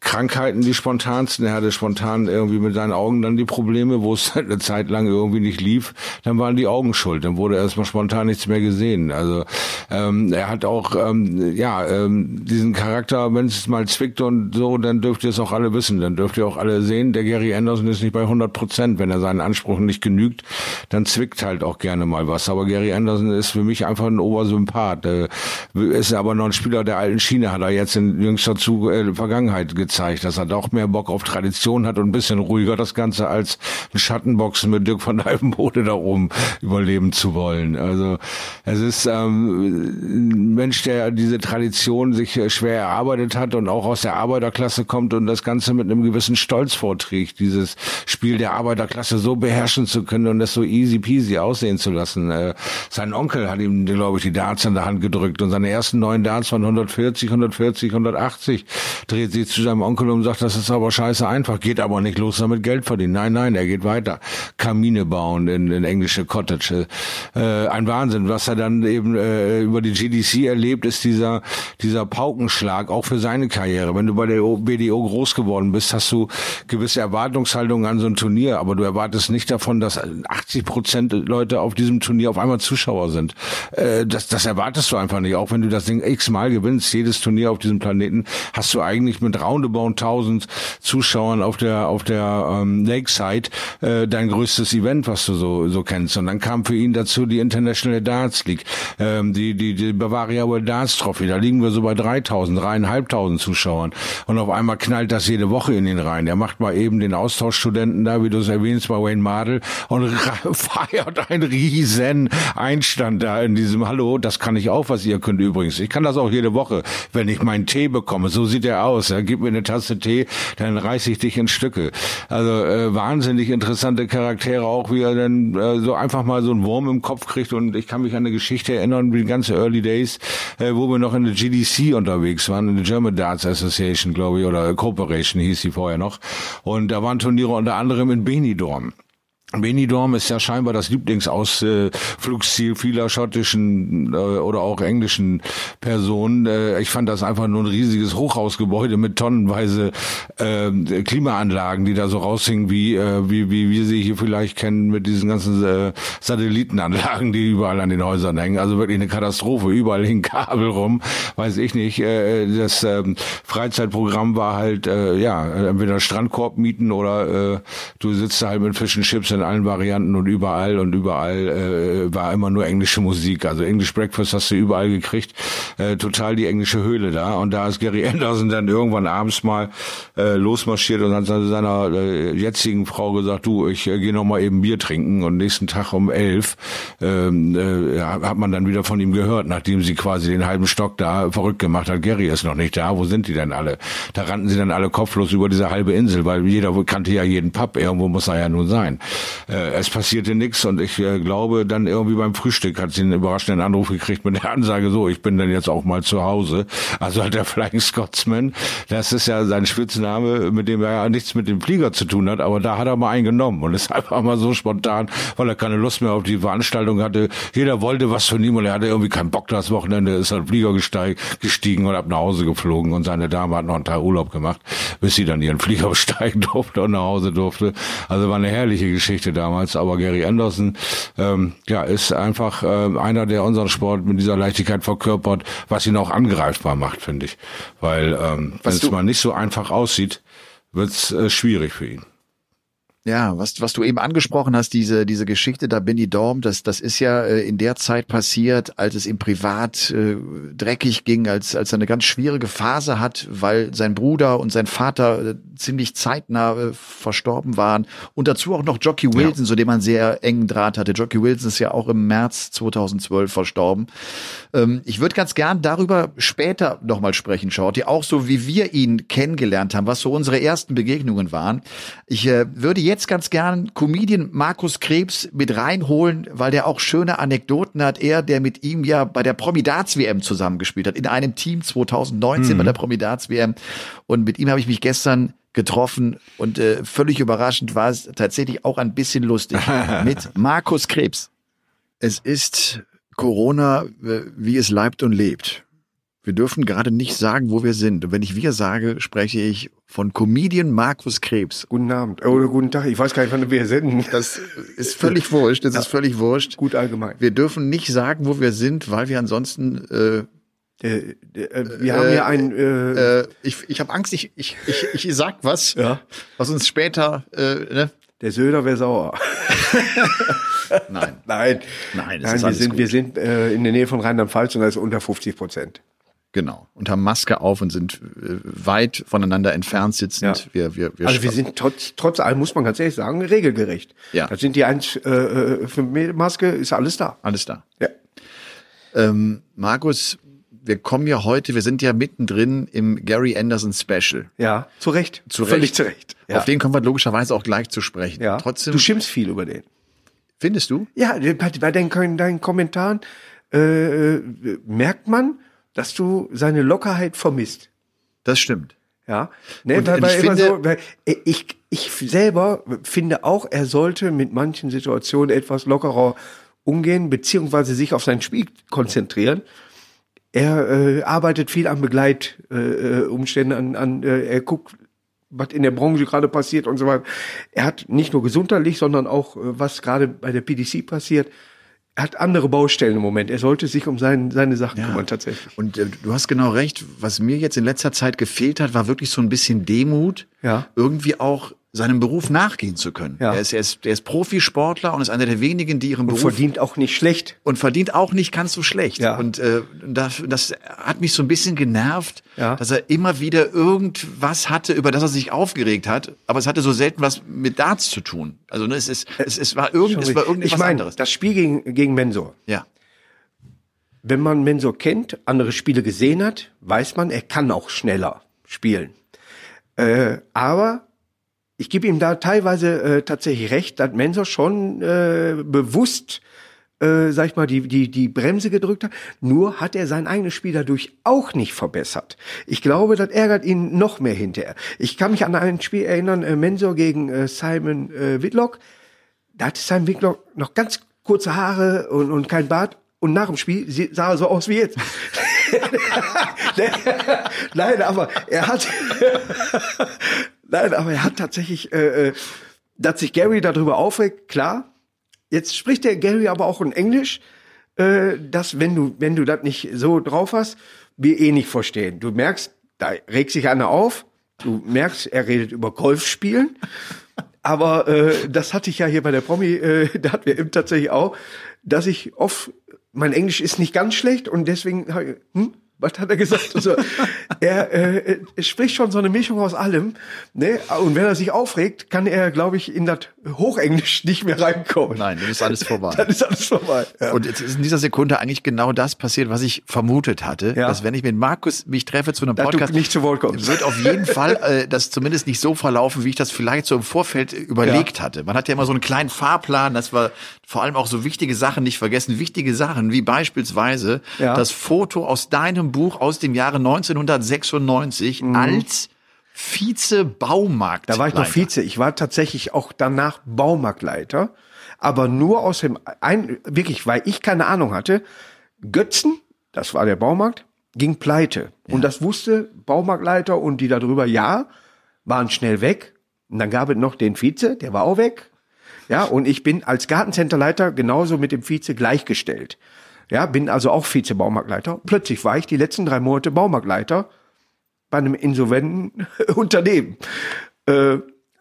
Krankheiten die spontansten. Er hatte spontan irgendwie mit seinen Augen dann die Probleme, wo es eine Zeit lang irgendwie nicht lief. Dann waren die Augen schuld. Dann wurde erstmal spontan nichts mehr gesehen. Also ähm, er hat auch ähm, ja ähm, diesen Charakter, wenn es mal zwickt und so, dann dürft ihr es auch alle wissen. Dann dürft ihr auch alle sehen, der Gary Anderson ist nicht bei 100 Prozent. Wenn er seinen Ansprüchen nicht genügt, dann zwickt halt auch gerne mal was. Aber Gary Anderson ist für mich einfach ein Obersympath. Äh, ist aber noch ein Spieler der alten Schiene, hat er jetzt in jüngster Zu äh, Vergangenheit gezeigt gezeigt, dass er doch mehr Bock auf Tradition hat und ein bisschen ruhiger das Ganze als ein Schattenboxen mit Dirk von Alpenbode da oben überleben zu wollen. Also es ist ähm, ein Mensch, der diese Tradition sich äh, schwer erarbeitet hat und auch aus der Arbeiterklasse kommt und das Ganze mit einem gewissen Stolz vorträgt, dieses Spiel der Arbeiterklasse so beherrschen zu können und das so easy peasy aussehen zu lassen. Äh, sein Onkel hat ihm, glaube ich, die Darts in der Hand gedrückt und seine ersten neun Darts von 140, 140, 180 dreht sich zu Onkel und sagt, das ist aber scheiße einfach, geht aber nicht los damit Geld verdienen. Nein, nein, er geht weiter. Kamine bauen in, in englische Cottage. Äh, ein Wahnsinn. Was er dann eben äh, über die GDC erlebt, ist dieser, dieser Paukenschlag, auch für seine Karriere. Wenn du bei der BDO groß geworden bist, hast du gewisse Erwartungshaltungen an so ein Turnier, aber du erwartest nicht davon, dass 80 Prozent Leute auf diesem Turnier auf einmal Zuschauer sind. Äh, das, das erwartest du einfach nicht. Auch wenn du das Ding x-mal gewinnst, jedes Turnier auf diesem Planeten, hast du eigentlich mit Roundabout roundabout 1000 Zuschauern auf der auf der ähm, Lakeside äh, dein größtes Event, was du so so kennst. Und dann kam für ihn dazu die International Darts League, ähm, die die die Bavaria World Darts Trophy. Da liegen wir so bei 3000, dreieinhalbtausend Zuschauern. Und auf einmal knallt das jede Woche in ihn rein. Er macht mal eben den Austauschstudenten da, wie du es erwähnst, bei Wayne Mardell und feiert einen riesen Einstand da in diesem Hallo, das kann ich auch, was ihr könnt übrigens. Ich kann das auch jede Woche, wenn ich meinen Tee bekomme. So sieht er aus. Er gibt mir eine Tasse Tee, dann reiß ich dich in Stücke. Also äh, wahnsinnig interessante Charaktere, auch wie er dann äh, so einfach mal so einen Wurm im Kopf kriegt. Und ich kann mich an eine Geschichte erinnern, wie die ganze Early Days, äh, wo wir noch in der GDC unterwegs waren, in der German Darts Association, glaube ich, oder Corporation hieß sie vorher noch. Und da waren Turniere unter anderem in Benidorm. Benidorm ist ja scheinbar das Lieblingsausflugsziel vieler schottischen äh, oder auch englischen Personen. Äh, ich fand das einfach nur ein riesiges Hochhausgebäude mit tonnenweise äh, Klimaanlagen, die da so raushingen, wie, äh, wie, wie wir sie hier vielleicht kennen mit diesen ganzen Satellitenanlagen, die überall an den Häusern hängen. Also wirklich eine Katastrophe. Überall hing Kabel rum, weiß ich nicht. Das äh, Freizeitprogramm war halt, ja, entweder Strandkorb mieten oder du sitzt halt mit Fischen Chips in allen Varianten und überall und überall äh, war immer nur englische Musik. Also English Breakfast hast du überall gekriegt. Äh, total die englische Höhle da. Und da ist Gary Anderson dann irgendwann abends mal äh, losmarschiert und hat seiner äh, jetzigen Frau gesagt, du, ich äh, gehe noch eben Bier trinken. Und nächsten Tag um elf ähm, äh, hat man dann wieder von ihm gehört, nachdem sie quasi den halben Stock da verrückt gemacht hat. Gary ist noch nicht da. Wo sind die denn alle? Da rannten sie dann alle kopflos über diese halbe Insel, weil jeder kannte ja jeden Pub. Irgendwo muss er ja nun sein äh, es passierte nichts und ich äh, glaube, dann irgendwie beim Frühstück hat sie einen überraschenden Anruf gekriegt mit der Ansage, so, ich bin dann jetzt auch mal zu Hause. Also hat der Flying Scotsman, das ist ja sein Spitzname, mit dem er ja nichts mit dem Flieger zu tun hat, aber da hat er mal einen genommen und ist einfach mal so spontan, weil er keine Lust mehr auf die Veranstaltung hatte. Jeder wollte was von ihm und er hatte irgendwie keinen Bock das Wochenende, ist halt Flieger gestiegen und ab nach Hause geflogen und seine Dame hat noch einen Tag Urlaub gemacht, bis sie dann ihren Flieger besteigen durfte und nach Hause durfte. Also war eine herrliche Geschichte Geschichte damals. Aber Gary Anderson, ähm, ja, ist einfach äh, einer, der unseren Sport mit dieser Leichtigkeit verkörpert, was ihn auch angreifbar macht, finde ich. Weil ähm, wenn es mal nicht so einfach aussieht, wird's äh, schwierig für ihn. Ja, was, was du eben angesprochen hast, diese, diese Geschichte da Benny Dorm, das, das ist ja äh, in der Zeit passiert, als es ihm privat äh, dreckig ging, als, als er eine ganz schwierige Phase hat, weil sein Bruder und sein Vater äh, ziemlich zeitnah äh, verstorben waren. Und dazu auch noch Jockey Wilson, ja. zu dem man sehr engen Draht hatte. Jockey Wilson ist ja auch im März 2012 verstorben. Ähm, ich würde ganz gern darüber später nochmal sprechen, Shorty, auch so wie wir ihn kennengelernt haben, was so unsere ersten Begegnungen waren. Ich äh, würde jetzt ganz gern Comedian Markus Krebs mit reinholen, weil der auch schöne Anekdoten hat. Er, der mit ihm ja bei der Promidats-WM zusammengespielt hat, in einem Team 2019 mhm. bei der Promidats-WM. Und mit ihm habe ich mich gestern getroffen und äh, völlig überraschend war es tatsächlich auch ein bisschen lustig mit Markus Krebs. Es ist Corona, äh, wie es leibt und lebt. Wir dürfen gerade nicht sagen, wo wir sind. Und wenn ich wir sage, spreche ich von Comedian Markus Krebs. Guten Abend oder guten Tag. Ich weiß gar nicht, wann wir sind. Das ist völlig wurscht. Das ja. ist völlig wurscht. Gut allgemein. Wir dürfen nicht sagen, wo wir sind, weil wir ansonsten äh, äh, äh, wir haben hier ein. Äh, äh, ich ich habe Angst, ich, ich, ich, ich sag was, ja. was uns später. Äh, ne? Der Söder wäre sauer. Nein. Nein. Nein, Nein wir sind, wir sind äh, in der Nähe von Rheinland-Pfalz und da ist unter 50 Prozent. Genau. Und haben Maske auf und sind äh, weit voneinander entfernt sitzend. Ja. Wir, wir, wir also wir sind trotz, trotz allem, muss man ganz ehrlich sagen, regelgerecht. Ja. Da sind die 1 äh, 5 äh, Maske, ist alles da. Alles da. Ja. Ähm, Markus, wir kommen ja heute, wir sind ja mittendrin im Gary Anderson Special. Ja, zu Recht. Zu Recht. Völlig zu Recht. Ja. Auf den kommen wir logischerweise auch gleich zu sprechen. Ja. Trotzdem. Du schimpfst viel über den. Findest du? Ja, bei, bei deinen, deinen Kommentaren äh, äh merkt man, dass du seine Lockerheit vermisst. Das stimmt. Ja, ne, weil, weil ich, finde, so, weil ich, ich selber finde auch, er sollte mit manchen Situationen etwas lockerer umgehen, beziehungsweise sich auf sein Spiel konzentrieren. Er äh, arbeitet viel an Begleitumständen, äh, an, an äh, er guckt, was in der Branche gerade passiert und so weiter. Er hat nicht nur gesundheitlich, sondern auch, äh, was gerade bei der PDC passiert, er hat andere Baustellen im Moment. Er sollte sich um sein, seine Sachen ja. kümmern, tatsächlich. Und äh, du hast genau recht. Was mir jetzt in letzter Zeit gefehlt hat, war wirklich so ein bisschen Demut. Ja. Irgendwie auch seinem Beruf nachgehen zu können. Ja. Er, ist, er, ist, er ist Profisportler und ist einer der wenigen, die ihren und Beruf... verdient auch nicht schlecht. Und verdient auch nicht ganz so schlecht. Ja. Und äh, das, das hat mich so ein bisschen genervt, ja. dass er immer wieder irgendwas hatte, über das er sich aufgeregt hat. Aber es hatte so selten was mit Darts zu tun. Also ne, es, ist, es, es war, irgend, es war irgendwas ich mein, anderes. Das Spiel gegen, gegen Mensor. Ja. Wenn man Mensor kennt, andere Spiele gesehen hat, weiß man, er kann auch schneller spielen. Äh, aber ich gebe ihm da teilweise äh, tatsächlich recht, dass Mensor schon äh, bewusst, äh, sag ich mal, die, die, die Bremse gedrückt hat. Nur hat er sein eigenes Spiel dadurch auch nicht verbessert. Ich glaube, das ärgert ihn noch mehr hinterher. Ich kann mich an ein Spiel erinnern, äh, Mensor gegen äh, Simon äh, Whitlock. Da hatte Simon Whitlock noch ganz kurze Haare und, und kein Bart. Und nach dem Spiel sah er so aus wie jetzt. Nein, aber er hat, Nein, aber er hat tatsächlich, äh, äh, dass sich Gary darüber aufregt, klar. Jetzt spricht der Gary aber auch in Englisch, äh, dass wenn du, wenn du das nicht so drauf hast, wir eh nicht verstehen. Du merkst, da regt sich einer auf. Du merkst, er redet über Golfspielen. Aber äh, das hatte ich ja hier bei der Promi, äh, da hatten wir eben tatsächlich auch, dass ich oft, mein Englisch ist nicht ganz schlecht und deswegen, hm, was hat er gesagt? Also, er, äh, spricht schon so eine Mischung aus allem. Ne? Und wenn er sich aufregt, kann er, glaube ich, in das Hochenglisch nicht mehr reinkommen. Nein, dann ist alles vorbei. dann ist alles vorbei. Ja. Und jetzt ist in dieser Sekunde eigentlich genau das passiert, was ich vermutet hatte, ja. dass wenn ich mit Markus mich treffe zu einem Podcast, nicht zu Wort kommst. wird auf jeden Fall äh, das zumindest nicht so verlaufen, wie ich das vielleicht so im Vorfeld überlegt ja. hatte. Man hat ja immer so einen kleinen Fahrplan, dass wir vor allem auch so wichtige Sachen nicht vergessen, wichtige Sachen wie beispielsweise das Foto aus deinem Buch aus dem Jahre 1996 mhm. als Vize-Baumarkt. Da war ich noch Vize. Ich war tatsächlich auch danach Baumarktleiter, aber nur aus dem, ein, wirklich, weil ich keine Ahnung hatte. Götzen, das war der Baumarkt, ging pleite. Ja. Und das wusste Baumarktleiter und die darüber, ja, waren schnell weg. Und dann gab es noch den Vize, der war auch weg. Ja, und ich bin als Gartencenterleiter genauso mit dem Vize gleichgestellt. Ja, bin also auch Vize-Baumarktleiter. Plötzlich war ich die letzten drei Monate Baumarktleiter bei einem insolventen Unternehmen. Äh,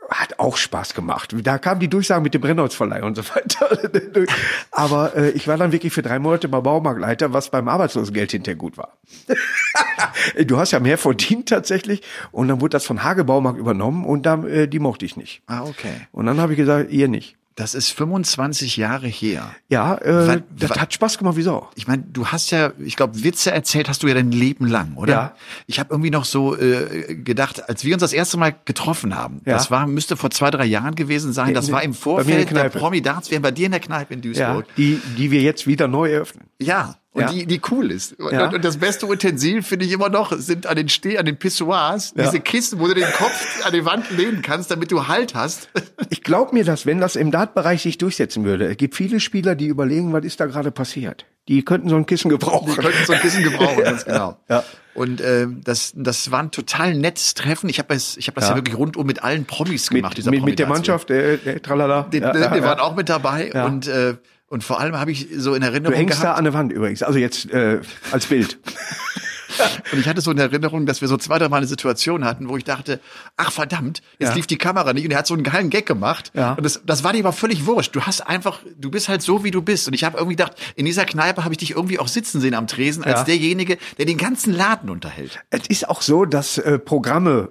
hat auch Spaß gemacht. Da kam die Durchsage mit dem Brennholzverleih und so weiter. Aber äh, ich war dann wirklich für drei Monate mal Baumarktleiter, was beim Arbeitslosengeld hinterher gut war. du hast ja mehr verdient tatsächlich. Und dann wurde das von Hage Baumarkt übernommen und dann, äh, die mochte ich nicht. Ah, okay. Und dann habe ich gesagt, ihr nicht. Das ist 25 Jahre her. Ja, äh, Wann- das wann- hat Spaß gemacht wie Sau. Ich meine, du hast ja, ich glaube, Witze erzählt hast du ja dein Leben lang, oder? Ja. Ich habe irgendwie noch so äh, gedacht, als wir uns das erste Mal getroffen haben, Ja. das war müsste vor zwei drei Jahren gewesen sein. Das In- war im Vorfeld der der. Promi Darts, wir bei dir in der Kneipe in Ja, Duisburg. die, die wir jetzt wieder neu eröffnen. Ja. Und Ja. die, die cool ist. Und, Ja. und das beste Utensil finde ich immer noch, sind an den Steh, an den Pissoirs, Ja. diese Kisten, wo du den Kopf an die Wand lehnen kannst, damit du Halt hast. Ich glaube mir das, wenn das im Dartbereich sich durchsetzen würde. Es gibt viele Spieler, die überlegen, was ist da gerade passiert. Die könnten so ein Kissen gebrauchen. Die könnten so ein Kissen gebrauchen, ganz genau. Ja. Und ähm, das, das war ein total nettes Treffen. Ich habe es, ich habe das ja. Ja. wirklich rundum mit allen Promis mit, gemacht. dieser mit, mit der. Mannschaft, der, der Tralala. Die, Ja, die, die waren auch mit dabei und äh, und vor allem habe ich so in Du Erinnerung hängst da gehabt, an der Wand übrigens. Also jetzt äh, als Bild. und ich hatte so in Erinnerung, dass wir so zwei, drei Mal eine Situation hatten, wo ich dachte, ach verdammt, jetzt Ja. lief die Kamera nicht und er hat so einen geilen Gag gemacht. Ja. Und das, das war dir aber völlig wurscht. Du hast einfach, du bist halt so, wie du bist. Und ich habe irgendwie gedacht, in dieser Kneipe habe ich dich irgendwie auch sitzen sehen am Tresen, als Ja. derjenige, der den ganzen Laden unterhält. Es ist auch so, dass äh, Programme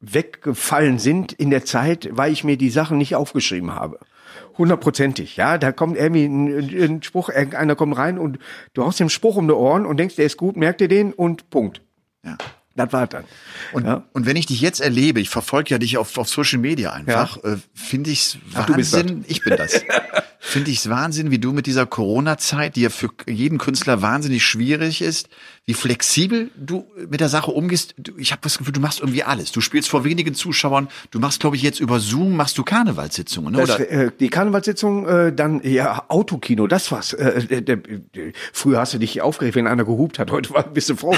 weggefallen sind in der Zeit, weil ich mir die Sachen nicht aufgeschrieben habe. Hundertprozentig, ja. Da kommt irgendwie ein, ein Spruch, irgendeiner kommt rein und du haust dem Spruch um die Ohren und denkst, der ist gut, merkt dir den und Punkt. Ja. Das war dann. Und, Ja. und wenn ich dich jetzt erlebe, ich verfolge ja dich auf, auf Social Media einfach, äh, finde ich's Ach, du bist Wahnsinn. Ich bin das. finde ich's Wahnsinn, wie du mit dieser Corona-Zeit, die ja für jeden Künstler wahnsinnig schwierig ist, wie flexibel du mit der Sache umgehst. Du, ich habe das Gefühl, du machst irgendwie alles. Du spielst vor wenigen Zuschauern. Du machst, glaube ich, jetzt über Zoom machst du Karnevalssitzungen, ne? Das, oder? äh, die Karnevalssitzung, äh, dann ja Autokino, das war's. Äh, der, früher hast du dich aufgeregt, wenn einer gehupt hat. Heute war, bist du froh.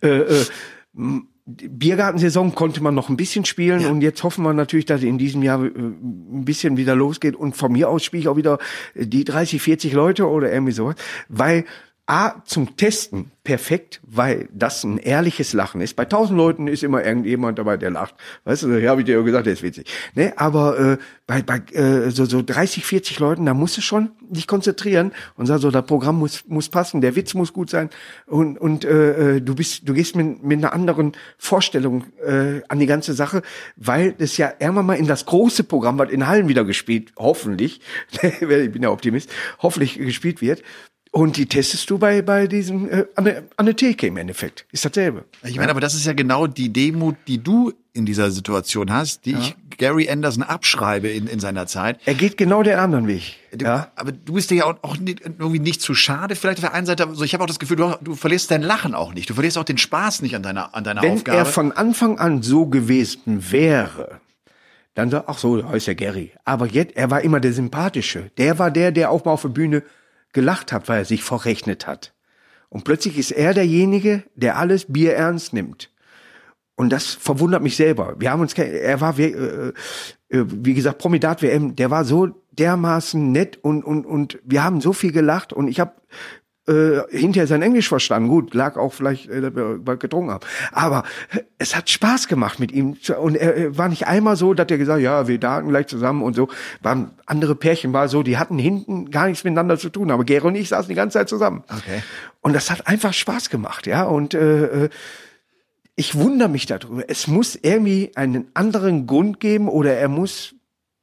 Biergartensaison konnte man noch ein bisschen spielen und jetzt hoffen wir natürlich, dass in diesem Jahr äh, ein bisschen wieder losgeht und von mir aus spiele ich auch wieder äh, die 30, 40 Leute oder irgendwie sowas, weil A, zum Testen perfekt, weil das ein ehrliches Lachen ist. Bei tausend Leuten ist immer irgendjemand dabei, der lacht. Weißt du, ja, habe ich dir ja gesagt, der ist witzig. Ne? Aber äh, bei, bei äh, so, so 30, 40 Leuten, da musst du schon dich konzentrieren und sagen, so, das Programm muss, muss passen, der Witz muss gut sein und, und äh, äh, du bist, du gehst mit, mit einer anderen Vorstellung äh, an die ganze Sache, weil das ja irgendwann mal in das große Programm, was in Hallen wieder gespielt, hoffentlich, ich bin ja Optimist, hoffentlich gespielt wird. Und die testest du bei, bei diesem, äh, an, der, an der Theke im Endeffekt. Ist dasselbe. Ich meine, aber das ist ja genau die Demut, die du in dieser Situation hast, die ich Gary Anderson abschreibe in, in seiner Zeit. Er geht genau den anderen Weg. Du, Ja. Aber du bist dir ja auch, auch nicht, irgendwie nicht zu schade. Vielleicht auf der einen Seite, also ich habe auch das Gefühl, du, du verlierst dein Lachen auch nicht. Du verlierst auch den Spaß nicht an deiner, an deiner Wenn Aufgabe. er von Anfang an so gewesen wäre, dann sagt, ach so, da ist ja Gary. Aber jetzt, er war immer der Sympathische. Der war der, der auch mal auf der Bühne gelacht hat, weil er sich verrechnet hat. Und plötzlich ist er derjenige, der alles Bier ernst nimmt. Und das verwundert mich selber. Wir haben uns, er war, wie, äh, äh, wie gesagt, Promidat WM, der war so dermaßen nett und, und, und wir haben so viel gelacht und ich habe äh, hinterher sein Englisch verstanden. Gut, lag auch vielleicht, äh, wir bald getrunken haben. Aber äh, es hat Spaß gemacht mit ihm. Und er äh, war nicht einmal so, dass er gesagt ja, wir daten gleich zusammen und so. Waren andere Pärchen war so, die hatten hinten gar nichts miteinander zu tun. Aber Gero und ich saßen die ganze Zeit zusammen. Okay. Und das hat einfach Spaß gemacht, ja. Und äh, äh, ich wundere mich darüber. Es muss irgendwie einen anderen Grund geben oder er muss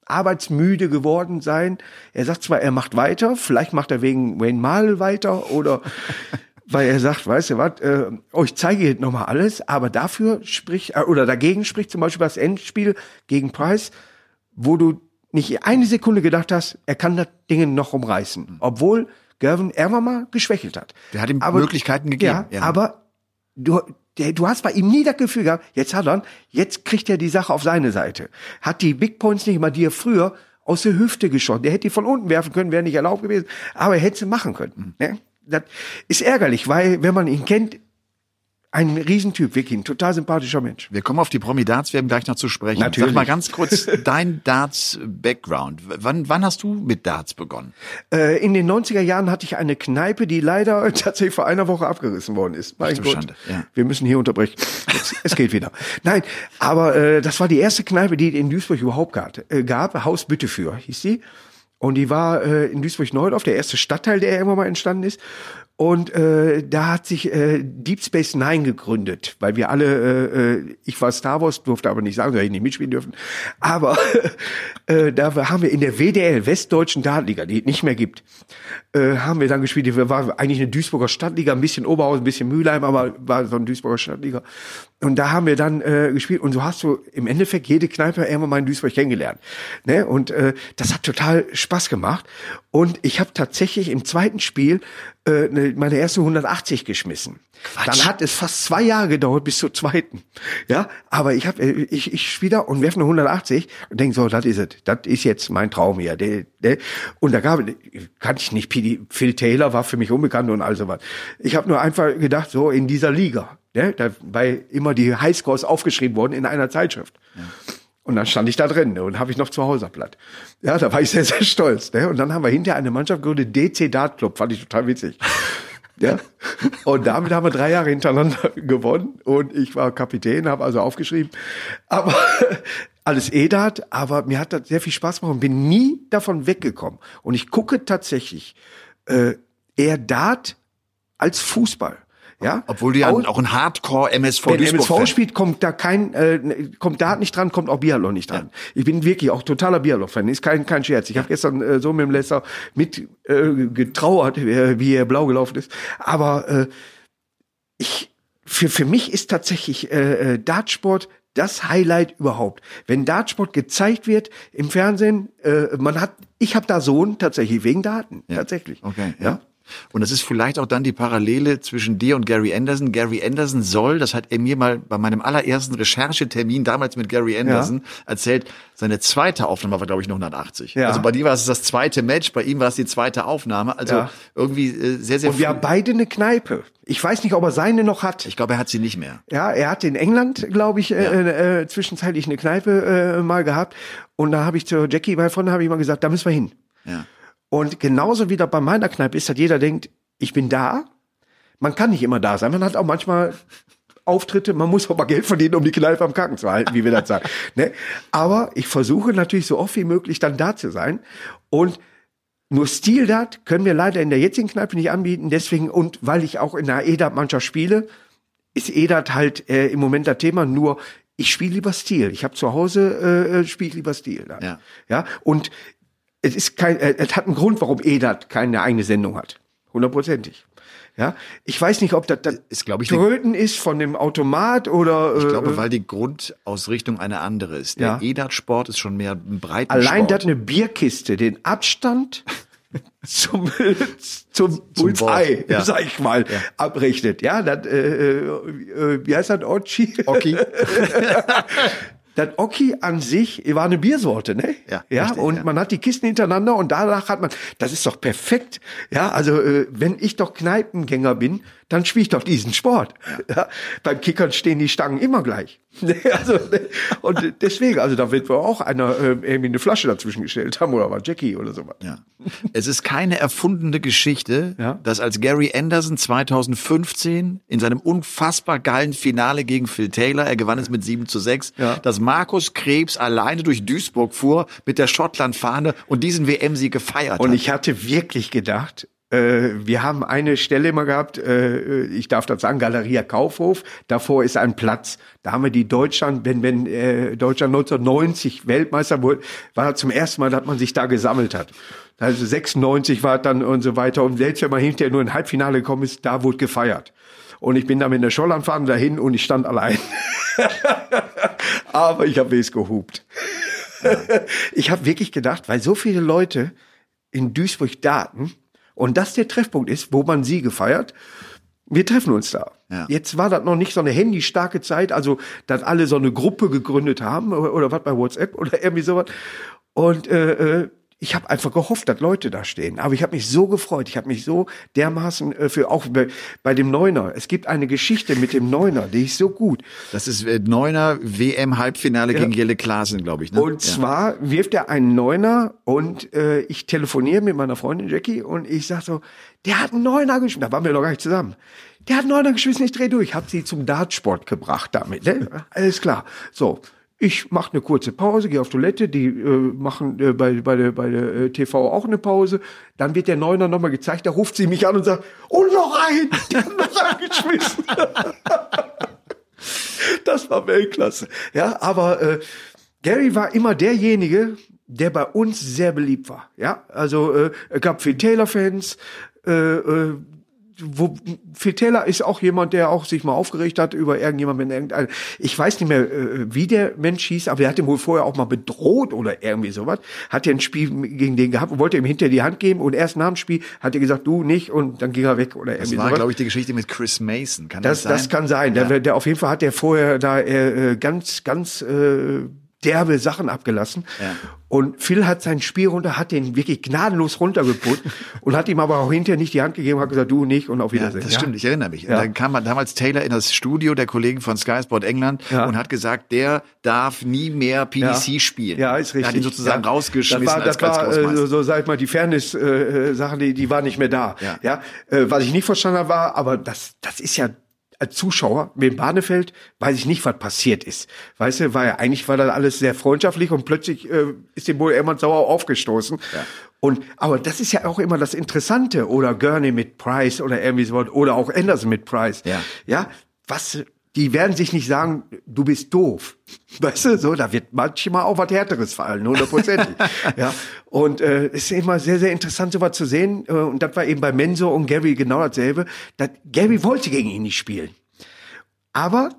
arbeitsmüde geworden sein. Er sagt zwar, er macht weiter, vielleicht macht er wegen Wayne Marl weiter oder weil er sagt, weißt du was, äh, oh, ich zeige jetzt nochmal alles, aber dafür spricht, äh, oder dagegen spricht zum Beispiel das Endspiel gegen Price, wo du nicht eine Sekunde gedacht hast, er kann das Ding noch umreißen, obwohl Gervin mal geschwächelt hat. Der hat ihm Möglichkeiten gegeben, Ja, ja. aber du, der, du hast bei ihm nie das Gefühl gehabt, jetzt hat er, jetzt kriegt er die Sache auf seine Seite. Hat die Big Points nicht mal, die er früher aus der Hüfte geschossen. Der hätte die von unten werfen können, wäre nicht erlaubt gewesen, aber er hätte sie machen können. Ne? Das ist ärgerlich, weil wenn man ihn kennt, ein Riesentyp, wirklich ein total sympathischer Mensch. Wir kommen auf die Promi-Darts, wir haben gleich noch zu sprechen. Natürlich. Sag mal ganz kurz dein Darts-Background. Wann, wann hast du mit Darts begonnen? Äh, in den 90er Jahren hatte ich eine Kneipe, die leider tatsächlich vor einer Woche abgerissen worden ist. Mein Gott, Schande, ja. wir müssen hier unterbrechen. Es, es geht wieder. Nein, aber äh, das war die erste Kneipe, die es in Duisburg überhaupt gab. Äh, gab Haus Bütteführ hieß die. Und die war äh, in Duisburg-Neudorf, der erste Stadtteil, der irgendwann mal entstanden ist. Und äh, da hat sich äh, Deep Space Nine gegründet, weil wir alle, äh, äh, ich war Star Wars, durfte aber nicht sagen, dass ich nicht mitspielen dürfen. Aber äh, da haben wir in der WDL, Westdeutschen Dartliga, die es nicht mehr gibt, äh, haben wir dann gespielt. Wir waren eigentlich eine Duisburger Stadtliga, ein bisschen Oberhausen, ein bisschen Mühlheim, aber war so eine Duisburger Stadtliga. Und da haben wir dann äh, gespielt und so hast du im Endeffekt jede Kneipe irgendwann mal in Duisburg kennengelernt. Ne? Und äh, das hat total Spaß gemacht. Und ich habe tatsächlich im zweiten Spiel äh, ne- meine erste 180 geschmissen. Dann hat es fast zwei Jahre gedauert bis zur zweiten. Ja, aber ich habe ich ich spiele da und werfe eine 180 und denk so, das ist es. Das ist jetzt mein Traum hier. Der, der, und da gab kannte ich nicht. Phil Taylor war für mich unbekannt und all sowas. Ich habe nur einfach gedacht, so in dieser Liga, ne, da weil immer die Highscores aufgeschrieben wurden in einer Zeitschrift. Und dann stand ich da drin ne, und habe ich noch zu Hause platt. Ja, da war ich sehr, sehr stolz. Ne? Und dann haben wir hinterher eine Mannschaft gegründet, DC Dart Club, fand ich total witzig. Ja. Und damit haben wir drei Jahre hintereinander gewonnen und ich war Kapitän, habe also aufgeschrieben. Aber alles E-Dart, aber mir hat das sehr viel Spaß gemacht und bin nie davon weggekommen. Und ich gucke tatsächlich äh, eher Dart als Fußball. Ja, Obwohl du ja Au- auch ein Hardcore-MSV wenn Duisburg MSV spielt, kommt da kein, äh, kommt Dart nicht dran, kommt auch Biathlon nicht dran. Ich bin wirklich auch totaler Biathlon-Fan, ist kein, kein Scherz. Ich habe gestern äh, so mit dem Lesser mit äh, getrauert, äh, wie er blau gelaufen ist. Aber äh, ich, für, für mich ist tatsächlich äh, äh, Dartsport das Highlight überhaupt. Wenn Dartsport gezeigt wird im Fernsehen, äh, man hat, ich habe da Sohn tatsächlich wegen Daten, tatsächlich. Okay, ja. ja. Und das ist vielleicht auch dann die Parallele zwischen dir und Gary Anderson. Gary Anderson soll, das hat er mir mal bei meinem allerersten Recherchetermin damals mit Gary Anderson erzählt, seine zweite Aufnahme war, glaube ich, noch 180. Ja. Also bei dir war es das zweite Match, bei ihm war es die zweite Aufnahme. Also Ja. irgendwie äh, sehr, sehr Und wir haben beide eine Kneipe. Ich weiß nicht, ob er seine noch hat. Ich glaube, er hat sie nicht mehr. Ja, er hat in England, glaube ich, äh, äh, zwischenzeitlich eine Kneipe äh, mal gehabt. Und da habe ich zur Jackie, meine Freundin, habe ich mal gesagt, da müssen wir hin. Ja. Und genauso wie da bei meiner Kneipe ist, dass jeder denkt, ich bin da. Man kann nicht immer da sein. Man hat auch manchmal Auftritte, man muss auch mal Geld verdienen, um die Kneipe am Kacken zu halten, wie wir das sagen. Ne? Aber ich versuche natürlich so oft wie möglich dann da zu sein. Und nur Stil-Dat können wir leider in der jetzigen Kneipe nicht anbieten. Deswegen, und weil ich auch in der EDAT-Mannschaft spiele, ist EDAT halt äh, im Moment das Thema. Nur ich spiele lieber Stil. Ich habe zu Hause äh, spiele ich lieber Stil. Dann. Ja. ja. Und es ist kein, äh, es hat einen Grund, warum EDAT keine eigene Sendung hat. Hundertprozentig. Ja, ich weiß nicht, ob das, das Ist, glaub ich, Tröten ist von dem Automat oder Ich äh, glaube, weil die Grundausrichtung eine andere ist. Der Ja. EDAT-Sport ist schon mehr ein breiten allein, dass eine Bierkiste den Abstand zum, zum Bullseye, Board, ja. sag ich mal, abrechnet. Ja, das, äh, äh, wie heißt das, Ochi? Oki. Das Oki an sich war eine Biersorte, ne? Ja, ja richtig, und ja. man hat die Kisten hintereinander und danach hat man, das ist doch perfekt. Ja, also äh, wenn ich doch Kneipengänger bin, dann spiele ich doch diesen Sport. Ja. Beim Kickern stehen die Stangen immer gleich. Also, und deswegen, also da wird wohl auch einer äh, irgendwie eine Flasche dazwischen gestellt haben oder war Jackie oder sowas. Ja. Es ist keine erfundene Geschichte, Ja. dass als Gary Anderson 2015 in seinem unfassbar geilen Finale gegen Phil Taylor, er gewann es mit 7 zu 6, Ja. dass Markus Krebs alleine durch Duisburg fuhr mit der Schottland-Fahne und diesen WM-Sieg gefeiert Und hat. ich hatte wirklich gedacht, wir haben eine Stelle immer gehabt, äh, ich darf das sagen, Galeria Kaufhof, davor ist ein Platz. Da haben wir die Deutschland, wenn, wenn äh, Deutschland 1990 Weltmeister wurde, war zum ersten Mal, dass man sich da gesammelt hat. Also 96 war es dann und so weiter. Und selbst wenn man hinterher nur in Halbfinale gekommen ist, da wurde gefeiert. Und ich bin da mit der Schollandfahne dahin und ich stand allein. Aber ich habe es gehupt. ich habe wirklich gedacht, weil so viele Leute in Duisburg Daten und das der Treffpunkt ist, wo man Siege feiert, wir treffen uns da. Ja. Jetzt war das noch nicht so eine handystarke Zeit, also dass alle so eine Gruppe gegründet haben oder, oder was bei WhatsApp oder irgendwie sowas. Und äh, äh, ich habe einfach gehofft, dass Leute da stehen. Aber ich habe mich so gefreut. Ich habe mich so dermaßen äh, für auch bei, bei dem Neuner. Es gibt eine Geschichte mit dem Neuner, die ist so gut. Das ist äh, Neuner WM-Halbfinale Ja. gegen Jelle Klaasen, glaube ich. Ne? Und zwar wirft er einen Neuner und äh, ich telefoniere mit meiner Freundin Jackie und ich sag so, der hat einen Neuner geschmissen. Da waren wir noch gar nicht zusammen. Der hat einen Neuner geschmissen, ich dreh durch. Hab sie zum Dartsport gebracht damit. Ne? Alles klar. So. Ich mache eine kurze Pause, gehe auf Toilette, die äh, machen äh, bei, bei der, bei der äh, TV auch eine Pause. Dann wird der Neuner nochmal gezeigt, da ruft sie mich an und sagt, und noch ein, der hat noch eingeschmissen. Das war Weltklasse. Ja, aber äh, Gary war immer derjenige, der bei uns sehr beliebt war. Ja, also äh, gab viel Taylor-Fans. Äh, äh, wo Phil Taylor ist auch jemand, der auch sich mal aufgeregt hat über irgendjemand, wenn irgendein, ich weiß nicht mehr, äh, wie der Mensch hieß, aber er hat ihn wohl vorher auch mal bedroht oder irgendwie sowas. Hat er ein Spiel gegen den gehabt und wollte ihm hinter die Hand geben und erst nach dem Spiel hat er gesagt, du nicht und dann ging er weg oder Das irgendwie war, sowas. glaube ich, die Geschichte mit Chris Mason. Kann Das, das, das sein? kann sein. Der, der, auf jeden Fall hat der vorher da äh, äh, ganz, ganz äh, derbe Sachen abgelassen. Ja. Und Phil hat sein Spiel runter, hat den wirklich gnadenlos runtergeputzt und hat ihm aber auch hinterher nicht die Hand gegeben, hat gesagt, du nicht und auf Ja, Wiedersehen. das stimmt, ich erinnere mich. Ja. Dann kam man damals Taylor in das Studio der Kollegen von Sky Sport England Ja. und hat gesagt, der darf nie mehr PDC spielen. Ja, ist richtig. Er hat ihn sozusagen ja. rausgeschmissen das war, als, das war, als äh, Großmeister. so, so sag ich mal, die Fairness-Sachen, äh, Sachen, die, die war nicht mehr da. Ja. Ja. Äh, was ich nicht verstanden habe, war, aber das, das ist ja als Zuschauer mit dem Bahnefeld weiß ich nicht, was passiert ist. Weißt du, war ja eigentlich war das alles sehr freundschaftlich und plötzlich äh, ist dem wohl jemand sauer aufgestoßen. Und aber das ist ja auch immer das Interessante oder Gurney mit Price oder irgendwie so oder auch Anderson mit Price. Ja. Ja, was die werden sich nicht sagen, du bist doof. Weißt du, so, da wird manchmal auch was Härteres fallen, hundertprozentig. ja. Und äh, es ist immer sehr, sehr interessant, sowas zu sehen. Äh, und das war eben bei Menzo und Gary genau dasselbe. Das, Gary wollte gegen ihn nicht spielen. Aber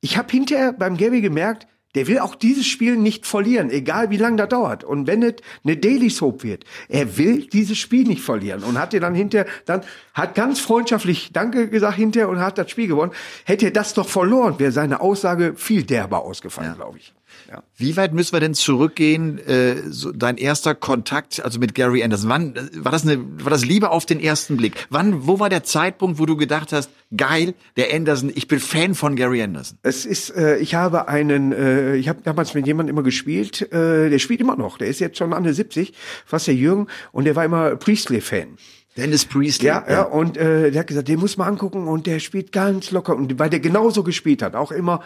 ich habe hinterher beim Gary gemerkt, der will auch dieses Spiel nicht verlieren, egal wie lange das dauert. Und wenn es eine Daily Soap wird, er will dieses Spiel nicht verlieren und hat dir dann hinterher, dann hat ganz freundschaftlich Danke gesagt hinterher und hat das Spiel gewonnen. Hätte er das doch verloren, wäre seine Aussage viel derber ausgefallen, glaube ich. Ja. Wie weit müssen wir denn zurückgehen? Äh, so dein erster Kontakt, also mit Gary Anderson. Wann war das eine, war das Liebe auf den ersten Blick? Wann, wo war der Zeitpunkt, wo du gedacht hast, geil, der Anderson, ich bin Fan von Gary Anderson? Es ist, äh, ich habe einen, äh, ich habe damals mit jemandem immer gespielt, äh, der spielt immer noch, der ist jetzt schon an der 70, fast der Jürgen, und der war immer Priestley-Fan. Dennis Priestley. Ja, ja, und äh, der hat gesagt, den muss man angucken und der spielt ganz locker und weil der genauso gespielt hat, auch immer,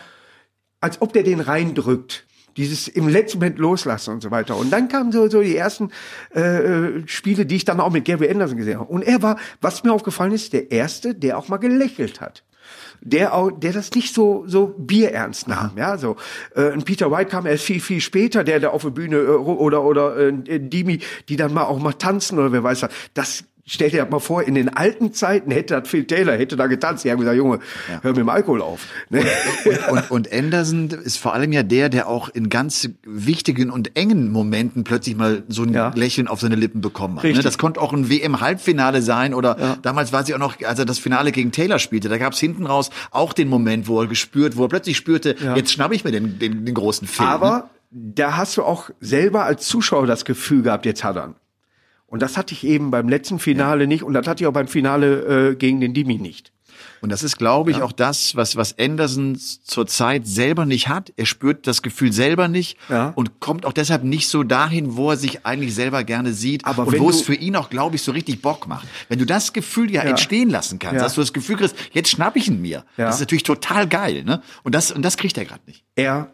als ob der den reindrückt. Dieses im letzten Moment loslassen und so weiter. Und dann kamen so, so die ersten äh, Spiele, die ich dann auch mit Gary Anderson gesehen habe. Und er war, was mir aufgefallen ist, der Erste, der auch mal gelächelt hat. Der auch, der das nicht so so bierernst nahm, ja so. Äh, Peter White kam erst viel viel später, der da auf der Bühne äh, oder oder äh, Dimi, die dann mal auch mal tanzen oder wer weiß was. Das Stell dir das mal vor, in den alten Zeiten hätte das Phil Taylor, hätte da getanzt. Die haben gesagt, Junge, hör mit dem Alkohol auf. Ne? Und, und Anderson ist vor allem ja der, der auch in ganz wichtigen und engen Momenten plötzlich mal so ein Ja. Lächeln auf seine Lippen bekommen hat. Ne? Das konnte auch ein WM-Halbfinale sein oder damals war sie auch noch, als er das Finale gegen Taylor spielte, da gab es hinten raus auch den Moment, wo er gespürt, wo er plötzlich spürte, jetzt schnapp ich mir den, den, den großen Film. ne? Aber da hast du auch selber als Zuschauer das Gefühl gehabt, jetzt hat er. Und das hatte ich eben beim letzten Finale nicht und das hatte ich auch beim Finale äh, gegen den Dimi nicht. Und das ist, glaube ich, auch das, was, was Anderson zurzeit selber nicht hat. Er spürt das Gefühl selber nicht Ja. und kommt auch deshalb nicht so dahin, wo er sich eigentlich selber gerne sieht Aber und wo es für ihn auch, glaube ich, so richtig Bock macht. Wenn du das Gefühl ja, entstehen lassen kannst, Ja. dass du das Gefühl kriegst, jetzt schnapp ich ihn mir. Ja. Das ist natürlich total geil, ne? Und das, und das kriegt er gerade nicht. Er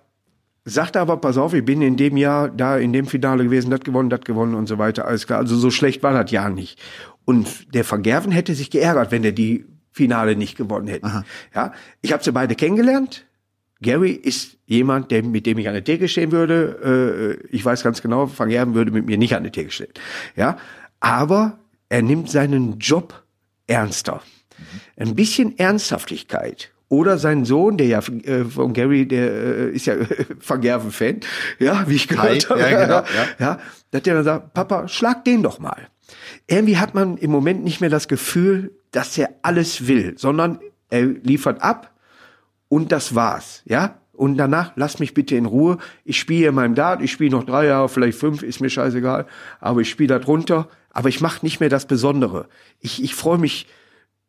sagte aber, pass auf, ich bin in dem Jahr da in dem Finale gewesen, das gewonnen, das gewonnen und so weiter, alles klar. Also so schlecht war das Jahr nicht. Und der Van Gerven hätte sich geärgert, wenn er die Finale nicht gewonnen hätte. Ja, ich habe sie beide kennengelernt. Gary ist jemand, der, mit dem ich an der Theke stehen würde. Äh, ich weiß ganz genau, Van Gerven würde mit mir nicht an der Theke stehen. Ja, aber er nimmt seinen Job ernster. Ein bisschen Ernsthaftigkeit. Oder sein Sohn, der ja äh, von Gary, der äh, ist ja Van Gerven-Fan, ja, wie ich gehört habe. Ja, genau, ja. ja, der dann sagt, Papa, schlag den doch mal. Irgendwie hat man im Moment nicht mehr das Gefühl, dass er alles will, sondern er liefert ab und das war's, ja. Und danach lass mich bitte in Ruhe. Ich spiele in meinem Dart, ich spiele noch drei Jahre, vielleicht fünf, ist mir scheißegal. Aber ich spiele da drunter. Aber ich mache nicht mehr das Besondere. Ich, ich freue mich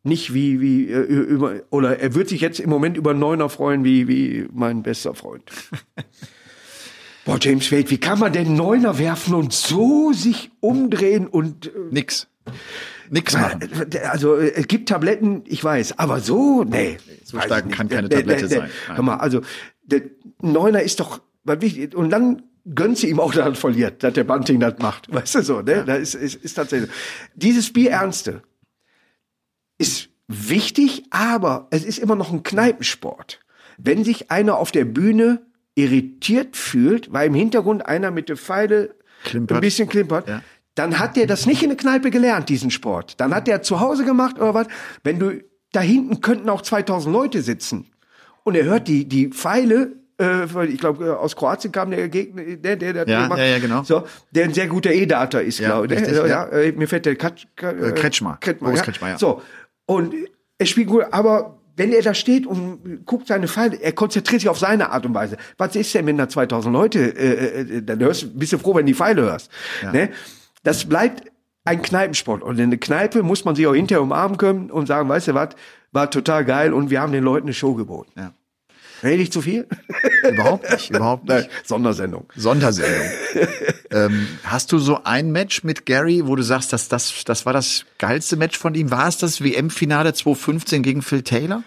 nicht wie, wie, äh, über, oder er wird sich jetzt im Moment über Neuner freuen, wie, wie mein bester Freund. Boah, James Wade, wie kann man denn Neuner werfen und so sich umdrehen und, äh, Nix. Nix machen. also äh, es gibt Tabletten, ich weiß, aber so, nee. So stark kann keine Der- der- Tablette der- sein. Nein. Hör mal, also der Neuner ist doch was wichtig. Und dann gönnt sie ihm auch, dass er verliert, dass der Bunting das macht. Weißt du so, ne? Da ist, ist, ist tatsächlich. Dieses Bierernste ist wichtig, aber es ist immer noch ein Kneipensport. Wenn sich einer auf der Bühne irritiert fühlt, weil im Hintergrund einer mit der Pfeile Klimpert. ein bisschen klimpert, Ja. dann hat der das nicht in der Kneipe gelernt, diesen Sport. Dann hat der zu Hause gemacht oder was. Wenn du, da hinten könnten auch 2000 Leute sitzen. Und er hört die, die Pfeile, äh, ich glaube, aus Kroatien kam der Gegner, der, der, der Ja, ja, ja, genau. So, der ein sehr guter E-Data ist, Ja, glaube ich. richtig, ja, äh, mir fällt der Katsch, äh, Kretschmer. Kretschmer, ja. Kretschmer, ja. So. Und er spielt gut, aber wenn er da steht und guckt seine Pfeile, er konzentriert sich auf seine Art und Weise. Was ist denn, wenn da 2000 Leute, äh, äh, dann hörst, du- bist du froh, wenn die Pfeile hörst. Ne? Das bleibt ein Kneipensport. Und in der Kneipe muss man sich auch hinterher umarmen können und sagen, weißt du was, war total geil und wir haben den Leuten eine Show geboten. Ja. Rede ich zu viel? Überhaupt nicht, überhaupt Nein, nicht. Sondersendung. Sondersendung. ähm, hast du so ein Match mit Gary, wo du sagst, dass das, das war das geilste Match von ihm? War es das WM-Finale 2015 gegen Phil Taylor?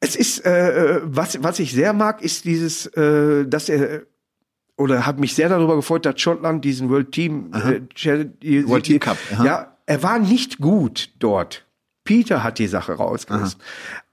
Es ist, äh, was, was ich sehr mag, ist dieses, äh, dass er oder habe mich sehr darüber gefreut, dass Schottland diesen World Team äh, Challenge- die- World Team Cup, aha. Ja, er war nicht gut dort. Peter hat die Sache rausgerissen.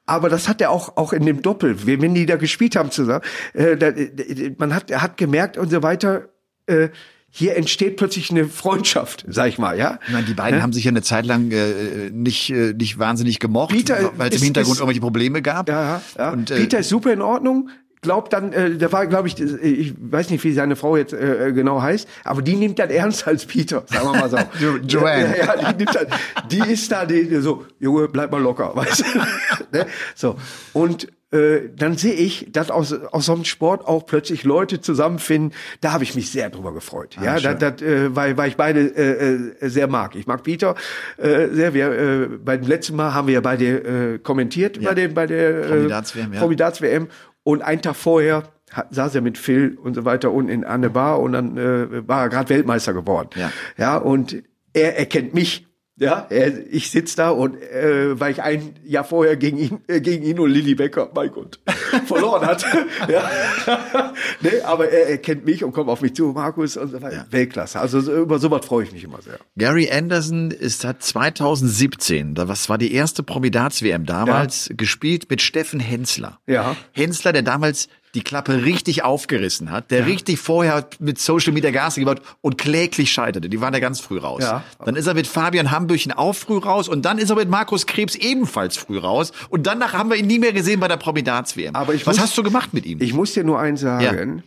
Aber das hat er auch auch in dem Doppel, wenn die da gespielt haben zusammen, äh, da, äh, man hat er hat gemerkt und so weiter. Äh, hier entsteht plötzlich eine Freundschaft, sag ich mal, ja. Ich meine, die beiden haben sich ja eine Zeit lang äh, nicht, äh, nicht wahnsinnig gemocht, weil es im Hintergrund ist- irgendwelche Probleme gab. Ja, ja, ja. Und, äh, Peter ist super in Ordnung. Glaubt dann, äh, da war, glaube ich, das- ich weiß nicht, wie seine Frau jetzt äh, genau heißt, aber die nimmt dann ernst als Peter, sagen wir mal so. Jo- Joanne. Ja, ja, die, nimmt dann, die ist da, die, so, Junge, bleib mal locker, weißt du? ne? So. Und äh, dann sehe ich, dass aus, aus so einem Sport auch plötzlich Leute zusammenfinden. Da habe ich mich sehr drüber gefreut. ja, schön. das, das, äh, weil, weil ich beide äh, äh, sehr mag. Ich mag Peter äh, sehr. Wir, äh, beim letzten Mal haben wir ja beide äh, kommentiert bei dem bei der äh, Promi-Darts-WM, ja. Promi-Darts-WM. Und einen Tag vorher hat, saß er mit Phil und so weiter unten in Anne Bar und dann äh, war er gerade Weltmeister geworden. Ja. ja, und er erkennt mich. Ja, er, ich sitz da und äh, weil ich ein Jahr vorher gegen ihn, äh, gegen ihn und Lilly Becker, mein Gott, verloren hatte. ja. nee, aber er erkennt mich und kommt auf mich zu, Markus und so weiter. Weltklasse. Also so, über sowas freue ich mich immer sehr. Gary Anderson ist seit 2017, da was war die erste Promi-Darts-WM damals, gespielt mit Steffen Hensler. Ja. Hensler, der damals die Klappe richtig aufgerissen hat, der richtig vorher mit Social Media Gas hat und kläglich scheiterte. Die waren da ganz früh raus. Ja. Dann ist er mit Fabian Hambüchen auch früh raus und dann ist er mit Markus Krebs ebenfalls früh raus und danach haben wir ihn nie mehr gesehen bei der Promi-Darts-WM. Aber ich Was muss- hast du gemacht mit ihm? Ich muss dir nur eins sagen.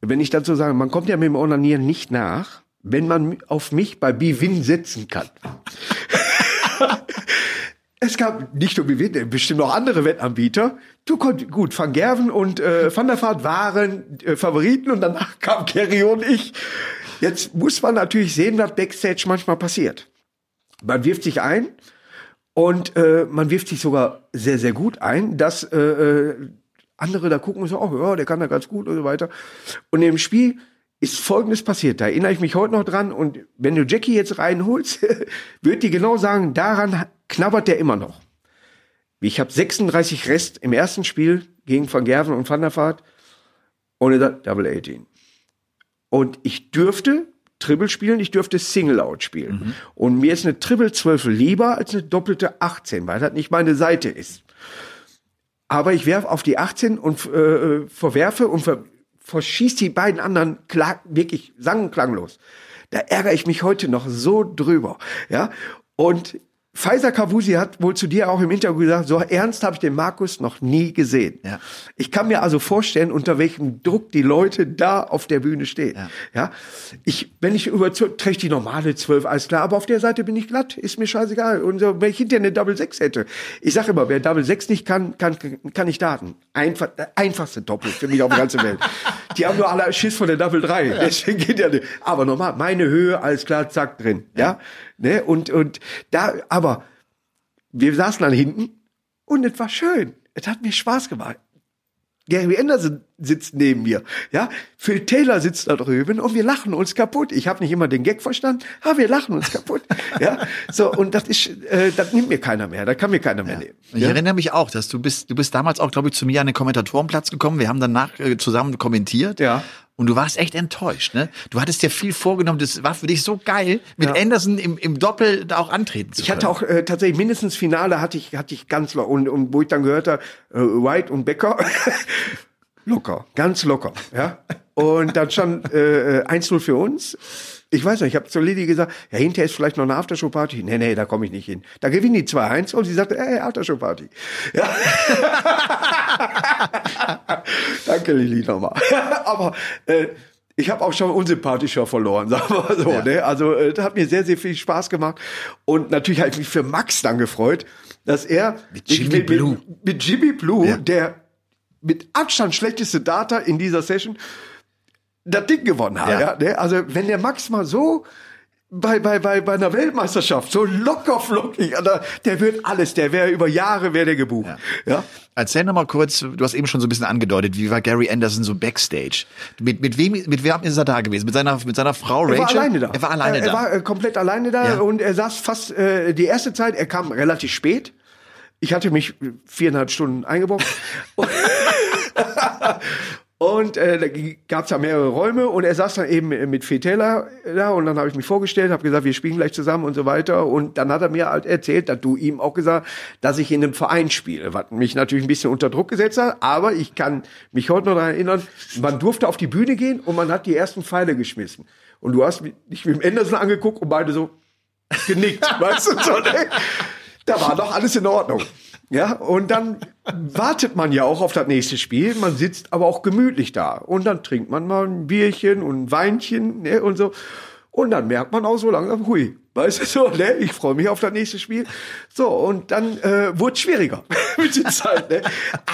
Wenn ich dazu sage, man kommt ja mit dem Onanieren nicht nach, wenn man auf mich bei Bivin setzen kann. Es gab nicht nur Bivin, bestimmt noch andere Wettanbieter. Du konntest, gut, Van Gerven und äh, Van der Vaart waren äh, Favoriten und danach kam Kerry und ich. Jetzt muss man natürlich sehen, was Backstage manchmal passiert. Man wirft sich ein und äh, man wirft sich sogar sehr, sehr gut ein, dass äh, äh, andere da gucken und so, oh, ja, der kann da ganz gut und so weiter. Und im Spiel ist Folgendes passiert, da erinnere ich mich heute noch dran und wenn du Jackie jetzt reinholst, wird die genau sagen, daran knabbert der immer noch. Ich habe 36 Rest im ersten Spiel gegen Van Gerven und Van der Vaart und sagt Double 18. Und ich dürfte Triple spielen, ich dürfte Single Out spielen. Und mir ist eine Triple 12 lieber als eine doppelte 18, weil das nicht meine Seite ist. Aber ich werfe auf die 18 und äh, verwerfe und ver verschieß die beiden anderen klar, wirklich sang- und klanglos. Da ärgere ich mich heute noch so drüber. Ja. Und Pfizer Kavusi hat wohl zu dir auch im Interview gesagt, so ernst habe ich den Markus noch nie gesehen. Ja. Ich kann mir also vorstellen, unter welchem Druck die Leute da auf der Bühne stehen. Ja. Ja. Ich, wenn ich über träge ich die normale 12, alles klar, aber auf der Seite bin ich glatt, ist mir scheißegal. Und so, wenn ich hinterher eine Double 6 hätte. Ich sage immer, wer Double 6 nicht kann, kann, kann nicht starten. Einfach, der einfachste Doppel für mich auf der ganzen Welt. Die haben nur alle Schiss von der Double 3. Deswegen geht ja nicht. Aber normal, meine Höhe, alles klar, zack, drin. Ja. Ne? Und, und da, aber wir saßen dann hinten und es war schön. Es hat mir Spaß gemacht. Gary Anderson sitzt neben mir, ja. Phil Taylor sitzt da drüben und wir lachen uns kaputt. Ich habe nicht immer den Gag verstanden, aber wir lachen uns kaputt, ja. So und das ist, äh, das nimmt mir keiner mehr, das kann mir keiner mehr nehmen. Ich erinnere mich auch, dass du bist, du bist damals auch, glaube ich, zu mir an den Kommentatorenplatz gekommen. Wir haben danach äh, zusammen kommentiert. Ja. Und du warst echt enttäuscht, ne? Du hattest dir viel vorgenommen. Das war für dich so geil, mit Ja. Anderson im, im Doppel da auch antreten zu Ich können. hatte auch äh, tatsächlich mindestens Finale hatte ich hatte ich ganz locker und, und wo ich dann gehört habe äh, White und Becker locker, ganz locker, ja. Und dann stand äh, äh, 1-0 für uns. Ich weiß nicht, ich habe zu Lilly gesagt, ja, hinterher ist vielleicht noch eine Aftershow-Party. Nee, nee, da komme ich nicht hin. Da gewinnen die 2-1 und sie sagte, ey, Aftershow-Party. Ja. Danke, Lilly, nochmal. Aber äh, ich habe auch schon unsympathischer verloren, sagen wir so. Ja. Ne? Also äh, das hat mir sehr, sehr viel Spaß gemacht. Und natürlich habe ich mich für Max dann gefreut, dass er Mit Jimmy mit, Blue. Mit, mit Jimmy Blue, Ja. der mit Abstand schlechteste Data in dieser Session, das Ding gewonnen hat. Ja. Ja. ne? Also wenn der Max mal so bei, bei, bei, bei einer Weltmeisterschaft so locker flockig, Alter, der wird alles, der wäre über Jahre wäre der gebucht. Ja. Erzähl noch mal kurz, du hast eben schon so ein bisschen angedeutet, wie war Gary Anderson so backstage? Mit, mit wem, mit wem ist er da gewesen? Mit seiner, mit seiner Frau Er Rachel? war alleine da. Er war alleine er, da. Er war äh, komplett alleine da Ja. und er saß fast äh, die erste Zeit, er kam relativ spät. Ich hatte mich viereinhalb Stunden eingebrockt. Und äh, da gab es ja mehrere Räume und er saß dann eben mit Fetela da und dann habe ich mich vorgestellt, habe gesagt, wir spielen gleich zusammen und so weiter und dann hat er mir halt erzählt, dass du ihm auch gesagt, dass ich in einem Verein spiele, was mich natürlich ein bisschen unter Druck gesetzt hat, aber ich kann mich heute noch daran erinnern, man durfte auf die Bühne gehen und man hat die ersten Pfeile geschmissen und du hast mich mit dem Anderson angeguckt und beide so genickt, weißt du, so, ne? da war doch alles in Ordnung. Ja, und dann wartet man ja auch auf das nächste Spiel. Man sitzt aber auch gemütlich da. Und dann trinkt man mal ein Bierchen und ein Weinchen ne, und so. Und dann merkt man auch so langsam, hui, weißt du so, ne? Ich freue mich auf das nächste Spiel. So, und dann äh, wurde es schwieriger mit der Zeit. Ne?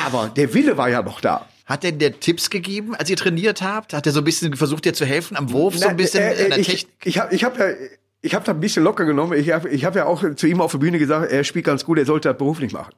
Aber der Wille war ja noch da. Hat denn der Tipps gegeben, als ihr trainiert habt? Hat er so ein bisschen versucht, dir zu helfen am Wurf, so ein Na, bisschen äh, an der ich, Technik? ich habe ich hab ja, ich habe da ein bisschen locker genommen. Ich habe ich hab ja auch zu ihm auf der Bühne gesagt, er spielt ganz gut, er sollte das beruflich machen.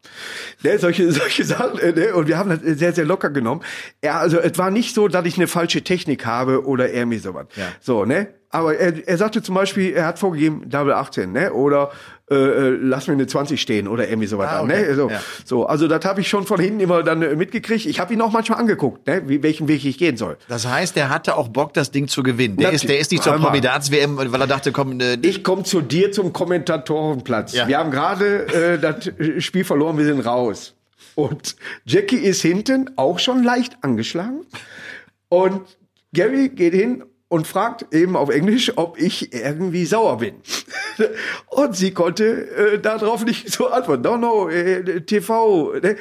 Ne, solche, solche Sachen. äh, Ne, und wir haben das sehr, sehr locker genommen. Er, also es war nicht so, dass ich eine falsche Technik habe oder er mir sowas. Ja. So, ne? Aber er, er sagte zum Beispiel, er hat vorgegeben, Double 18, ne? Oder äh, äh, lass mir eine 20 stehen oder irgendwie sowas. Ah, an, okay. ne? so, Ja. so, also das habe ich schon von hinten immer dann äh, mitgekriegt. Ich habe ihn auch manchmal angeguckt, ne? Wie, welchen Weg ich gehen soll. Das heißt, der hatte auch Bock, das Ding zu gewinnen. Der, ist, der ist nicht zur. Promi-Darts-WM, weil er dachte, komm, äh, Ich komme zu dir zum Kommentatorenplatz. Ja. Wir haben gerade äh, das Spiel verloren, wir sind raus. Und Jackie ist hinten auch schon leicht angeschlagen. Und Gary geht hin und fragt eben auf Englisch, ob ich irgendwie sauer bin. Und sie konnte äh, darauf nicht so antworten. No, no, äh, TV. Ne?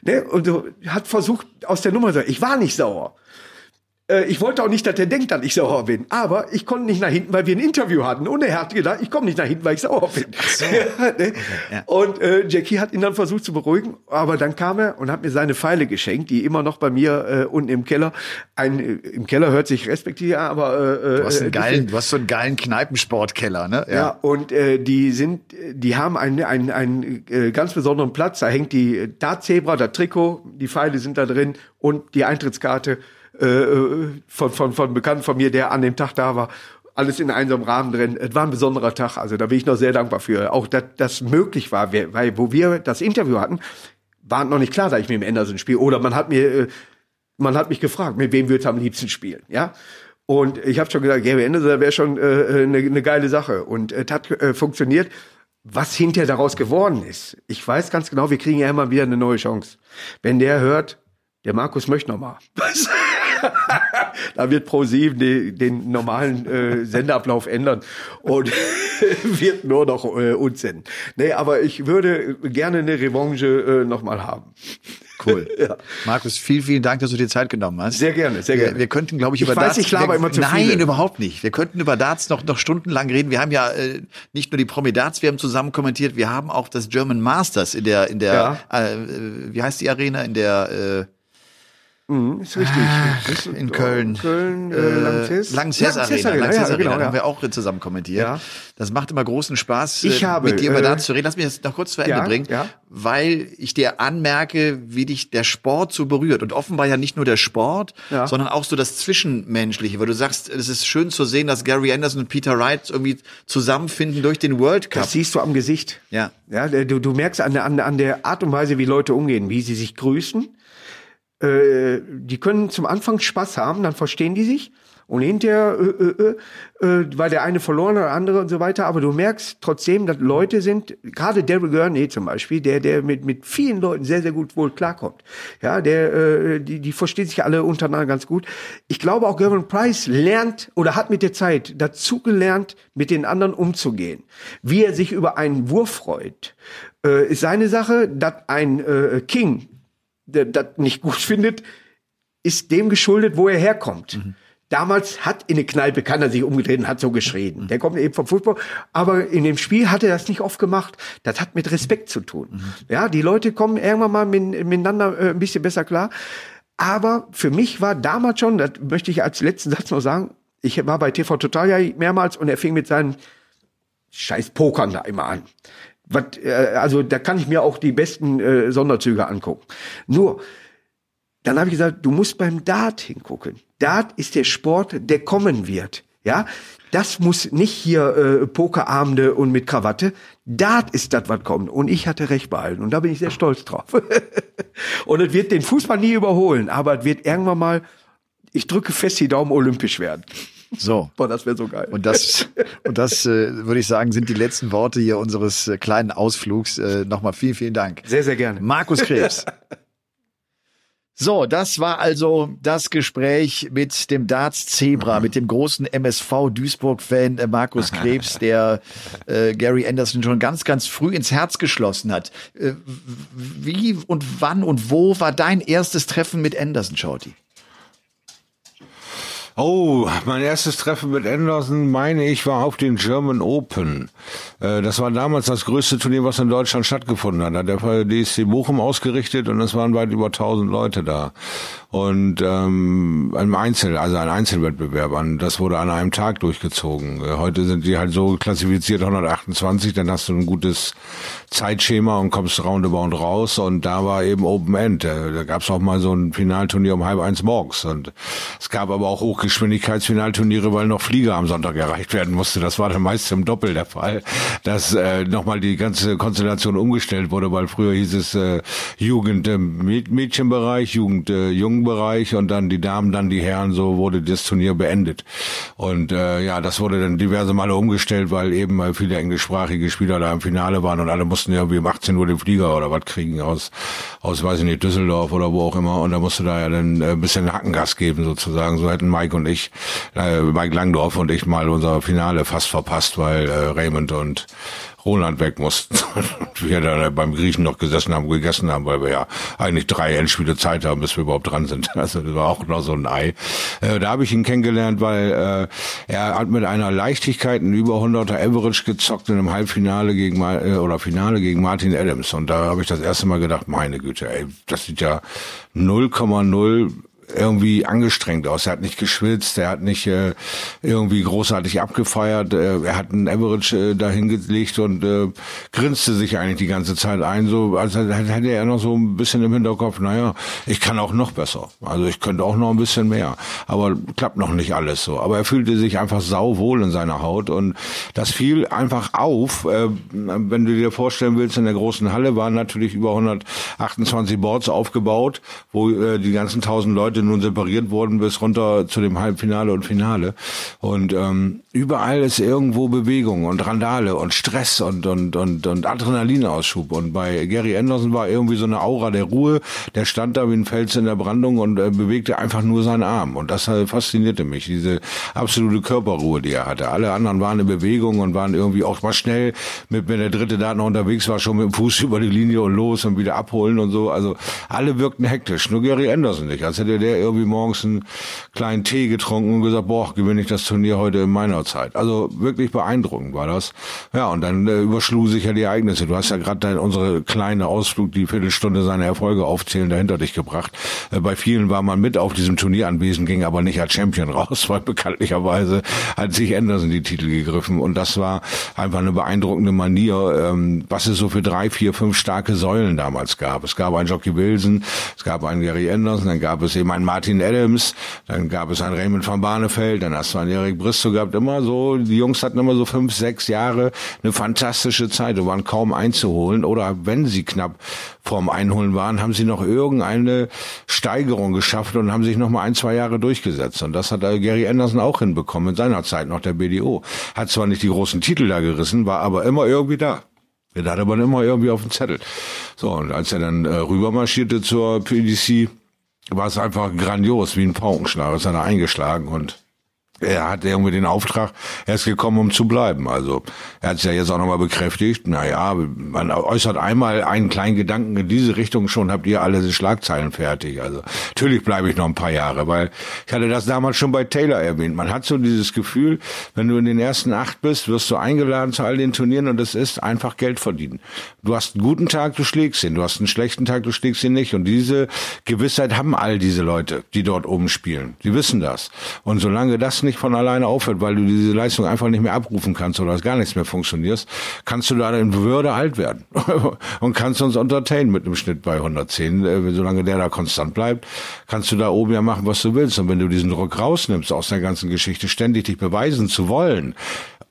Ne? Und so hat versucht aus der Nummer zu sagen, ich war nicht sauer. Äh, Ich wollte auch nicht, dass er denkt, dass ich sauer bin. Aber ich konnte nicht nach hinten, weil wir ein Interview hatten. Und er hat gedacht, ich komme nicht nach hinten, weil ich sauer bin. Ja, ne? ja. Und äh, Jackie hat ihn dann versucht zu beruhigen. Aber dann kam er und hat mir seine Pfeile geschenkt, die immer noch bei mir äh, unten im Keller. Ein, äh, Im Keller hört sich respektive, an, aber äh, du hast äh, einen geilen, du hast so einen geilen Kneipensportkeller, ne? ja, und äh, die sind, die haben einen, einen, einen äh, ganz besonderen Platz. Da hängt die Dartzebra, das Trikot, die Pfeile sind da drin und die Eintrittskarte äh, äh, von, von, von Bekannten von mir, der an dem Tag da war. Alles in einem Rahmen drin. Es war ein besonderer Tag. Also da bin ich noch sehr dankbar für. Auch, dass das möglich war, weil wo wir das Interview hatten, war noch nicht klar, dass ich mit dem Anderson spiele. Oder man hat mir, äh, man hat mich gefragt, mit wem würdest am liebsten spielen, ja? Und ich habe schon gesagt, Gary Anderson wäre schon äh, eine ne geile Sache. Und es hat äh, funktioniert. Was hinterher daraus geworden ist, ich weiß ganz genau, wir kriegen ja immer wieder eine neue Chance. Wenn der hört, der Markus möchte noch mal. da wird ProSieben den, den normalen äh, Sendeablauf ändern und wird nur noch äh, uns senden. Nee, aber ich würde gerne eine Revanche äh, nochmal haben. Cool. ja. Markus, vielen, vielen Dank, dass du dir Zeit genommen hast. Sehr gerne, sehr gerne. Wir, wir könnten, glaube ich, ich über weiß, Darts. Ich laber immer zu Nein, viele. überhaupt nicht. Wir könnten über Darts noch, noch stundenlang reden. Wir haben ja äh, nicht nur die Promi Darts, wir haben zusammen kommentiert, wir haben auch das German Masters in der, in der, Ja. äh, wie heißt die Arena? In der, äh, Mhm, ist richtig. Ist- in Köln. Köln, äh, äh, Lanxess. Lanxess Lanxess Arena. Lanxess ja, Arena. genau, Da haben wir auch zusammen kommentiert. Ja. Das macht immer großen Spaß, Ich äh, habe, mit dir über äh, Darts zu reden. Lass mich das noch kurz zu Ende Ja, bringen, ja. weil ich dir anmerke, wie dich der Sport so berührt. Und offenbar ja nicht nur der Sport, Ja. sondern auch so das Zwischenmenschliche, weil du sagst, es ist schön zu sehen, dass Gary Anderson und Peter Wright irgendwie zusammenfinden durch den World Cup. Das siehst du am Gesicht. Ja. Ja, du, du merkst an an, der- an der Art und Weise, wie Leute umgehen, wie sie sich grüßen. Äh, die können zum Anfang Spaß haben, dann verstehen die sich. Und hinterher, äh, äh, äh, äh, weil der eine verloren hat, der andere und so weiter. Aber du merkst trotzdem, dass Leute sind, gerade Daryl Gurney zum Beispiel, der, der mit, mit vielen Leuten sehr, sehr gut wohl klarkommt. Ja, der, äh, die, die verstehen sich alle untereinander ganz gut. Ich glaube auch Gervin Price lernt oder hat mit der Zeit dazugelernt, mit den anderen umzugehen. Wie er sich über einen Wurf freut, äh, ist seine Sache, dass ein äh, King, das nicht gut findet, ist dem geschuldet, wo er herkommt. Damals hat in der Kneipe, kann er sich umgedreht und hat so geschrien. Der kommt eben vom Fußball. Aber in dem Spiel hat er das nicht oft gemacht. Das hat mit Respekt zu tun. Ja, die Leute kommen irgendwann mal mit, miteinander äh, ein bisschen besser klar. Aber für mich war damals schon, das möchte ich als letzten Satz noch sagen, ich war bei TV Total ja mehrmals und er fing mit seinen scheiß Pokern da immer an. Was, äh, also da kann ich mir auch die besten äh, Sonderzüge angucken. Nur, dann habe ich gesagt, du musst beim Dart hingucken. Dart ist der Sport, der kommen wird. Ja, das muss nicht hier äh, Pokerabende und mit Krawatte. Dart ist das, was kommt. Und ich hatte recht behalten. Und da bin ich sehr stolz drauf. und es wird den Fußball nie überholen, aber es wird irgendwann mal, ich drücke fest die Daumen, olympisch werden. So. Boah, das wäre so geil. Und das, und das äh, würde ich sagen, sind die letzten Worte hier unseres äh, kleinen Ausflugs. Äh, Nochmal vielen, vielen Dank. sehr, sehr gerne. Markus Krebs. So, das war also das Gespräch mit dem Darts Zebra, mit dem großen MSV Duisburg-Fan äh, Markus Krebs, der äh, Gary Anderson schon ganz, ganz früh ins Herz geschlossen hat. Äh, wie und wann und wo war dein erstes Treffen mit Anderson, Shorty? Oh, mein erstes Treffen mit Anderson, meine ich, war auf den German Open. Äh, Das war damals das größte Turnier, was in Deutschland stattgefunden hat. Da hat der DSC Bochum ausgerichtet und es waren weit über 1000 Leute da. Und ähm, ein Einzel, also ein Einzelwettbewerb, an, das wurde an einem Tag durchgezogen. Äh, Heute sind die halt so klassifiziert 128, dann hast du ein gutes Zeitschema und kommst roundabout raus und da war eben Open End. Da, da gab es auch mal so ein Finalturnier um halb eins morgens und es gab aber auch Hochgeschwindigkeitsfinalturniere, weil noch Flieger am Sonntag erreicht werden musste. Das war dann meist im Doppel der Fall, dass äh, nochmal die ganze Konstellation umgestellt wurde, weil früher hieß es äh, Jugend äh, Mäd- Mädchenbereich, Jugend äh, Jungenbereich und dann die Damen, dann die Herren, so wurde das Turnier beendet. Und äh, ja, das wurde dann diverse Male umgestellt, weil eben viele englischsprachige Spieler da im Finale waren und alle mussten ja irgendwie um 18 Uhr den Flieger oder was kriegen aus, aus weiß ich nicht, Düsseldorf oder wo auch immer. Und da musste da ja dann äh, ein bisschen Hackengas geben sozusagen. So hätten Mike und ich, äh, Mike Langdorf und ich mal unser Finale fast verpasst, weil äh, Raymond und Roland weg mussten. Und wir da beim Griechen noch gesessen haben, gegessen haben, weil wir ja eigentlich drei Endspiele Zeit haben, bis wir überhaupt dran sind. Also das war auch noch so ein Ei. Äh, da habe ich ihn kennengelernt, weil äh, er hat mit einer Leichtigkeit einen über 100er Average gezockt in einem Halbfinale gegen Ma- äh, oder Finale gegen Martin Adams. Und da habe ich das erste Mal gedacht, meine Güte, ey, das sieht ja 0,0 irgendwie angestrengt aus. Er hat nicht geschwitzt, er hat nicht äh, irgendwie großartig abgefeiert, äh, er hat einen Average äh, dahin gelegt und äh, grinste sich eigentlich die ganze Zeit ein, so als hätte er noch so ein bisschen im Hinterkopf, naja, ich kann auch noch besser. Also ich könnte auch noch ein bisschen mehr. Aber klappt noch nicht alles so. Aber er fühlte sich einfach sauwohl in seiner Haut und das fiel einfach auf, äh, wenn du dir vorstellen willst, in der großen Halle waren natürlich über 128 Boards aufgebaut, wo äh, die ganzen tausend Leute du nun separiert worden bist, runter zu dem Halbfinale und Finale. Und ähm, überall ist irgendwo Bewegung und Randale und Stress und, und, und, und Adrenalinausschub. Und bei Gary Anderson war irgendwie so eine Aura der Ruhe. Der stand da wie ein Fels in der Brandung und äh, bewegte einfach nur seinen Arm. Und das äh, faszinierte mich, diese absolute Körperruhe, die er hatte. Alle anderen waren in Bewegung und waren irgendwie auch mal schnell, mit, wenn der dritte da noch unterwegs war, schon mit dem Fuß über die Linie und los und wieder abholen und so. Also alle wirkten hektisch. Nur Gary Anderson nicht. Als hätte der irgendwie morgens einen kleinen Tee getrunken und gesagt, boah, gewinne ich das Turnier heute in meiner Zeit. Also wirklich beeindruckend war das. Ja, und dann äh, überschlugen sich ja die Ereignisse. Du hast ja gerade unsere kleine Ausflug, die Viertelstunde seine Erfolge aufzählen, dahinter dich gebracht. Äh, bei vielen war man mit auf diesem Turnier anwesend, ging aber nicht als Champion raus, weil bekanntlicherweise hat sich Anderson die Titel gegriffen. Und das war einfach eine beeindruckende Manier, ähm, was es so für drei, vier, fünf starke Säulen damals gab. Es gab einen Jockey Wilson, es gab einen Gary Anderson, dann gab es eben einen Martin Adams, dann gab es einen Raymond van Barneveld, dann hast du einen Erik Bristow gehabt, immer so, die Jungs hatten immer so fünf, sechs Jahre eine fantastische Zeit und waren kaum einzuholen oder wenn sie knapp vorm Einholen waren, haben sie noch irgendeine Steigerung geschafft und haben sich noch mal ein, zwei Jahre durchgesetzt und das hat Gary Anderson auch hinbekommen in seiner Zeit noch der BDO. Hat zwar nicht die großen Titel da gerissen, war aber immer irgendwie da. Der hatte man immer irgendwie auf dem Zettel. So, und als er dann äh, rübermarschierte zur PDC, war es einfach grandios, wie ein Paukenschlag. Ist er eingeschlagen und er hat irgendwie den Auftrag, er ist gekommen, um zu bleiben. Also er hat es ja jetzt auch nochmal bekräftigt. Naja, man äußert einmal einen kleinen Gedanken in diese Richtung, schon habt ihr alle die Schlagzeilen fertig. Also natürlich bleibe ich noch ein paar Jahre, weil ich hatte das damals schon bei Taylor erwähnt. Man hat so dieses Gefühl, wenn du in den ersten acht bist, wirst du eingeladen zu all den Turnieren und es ist einfach Geld verdienen. Du hast einen guten Tag, du schlägst ihn. Du hast einen schlechten Tag, du schlägst ihn nicht. Und diese Gewissheit haben all diese Leute, die dort oben spielen. Die wissen das. Und solange das nicht nicht von alleine aufhört, weil du diese Leistung einfach nicht mehr abrufen kannst oder gar nichts mehr funktioniert, kannst du da in Würde alt werden und kannst uns entertainen mit einem Schnitt bei 110. Äh, solange der da konstant bleibt, kannst du da oben ja machen, was du willst. Und wenn du diesen Druck rausnimmst aus der ganzen Geschichte, ständig dich beweisen zu wollen,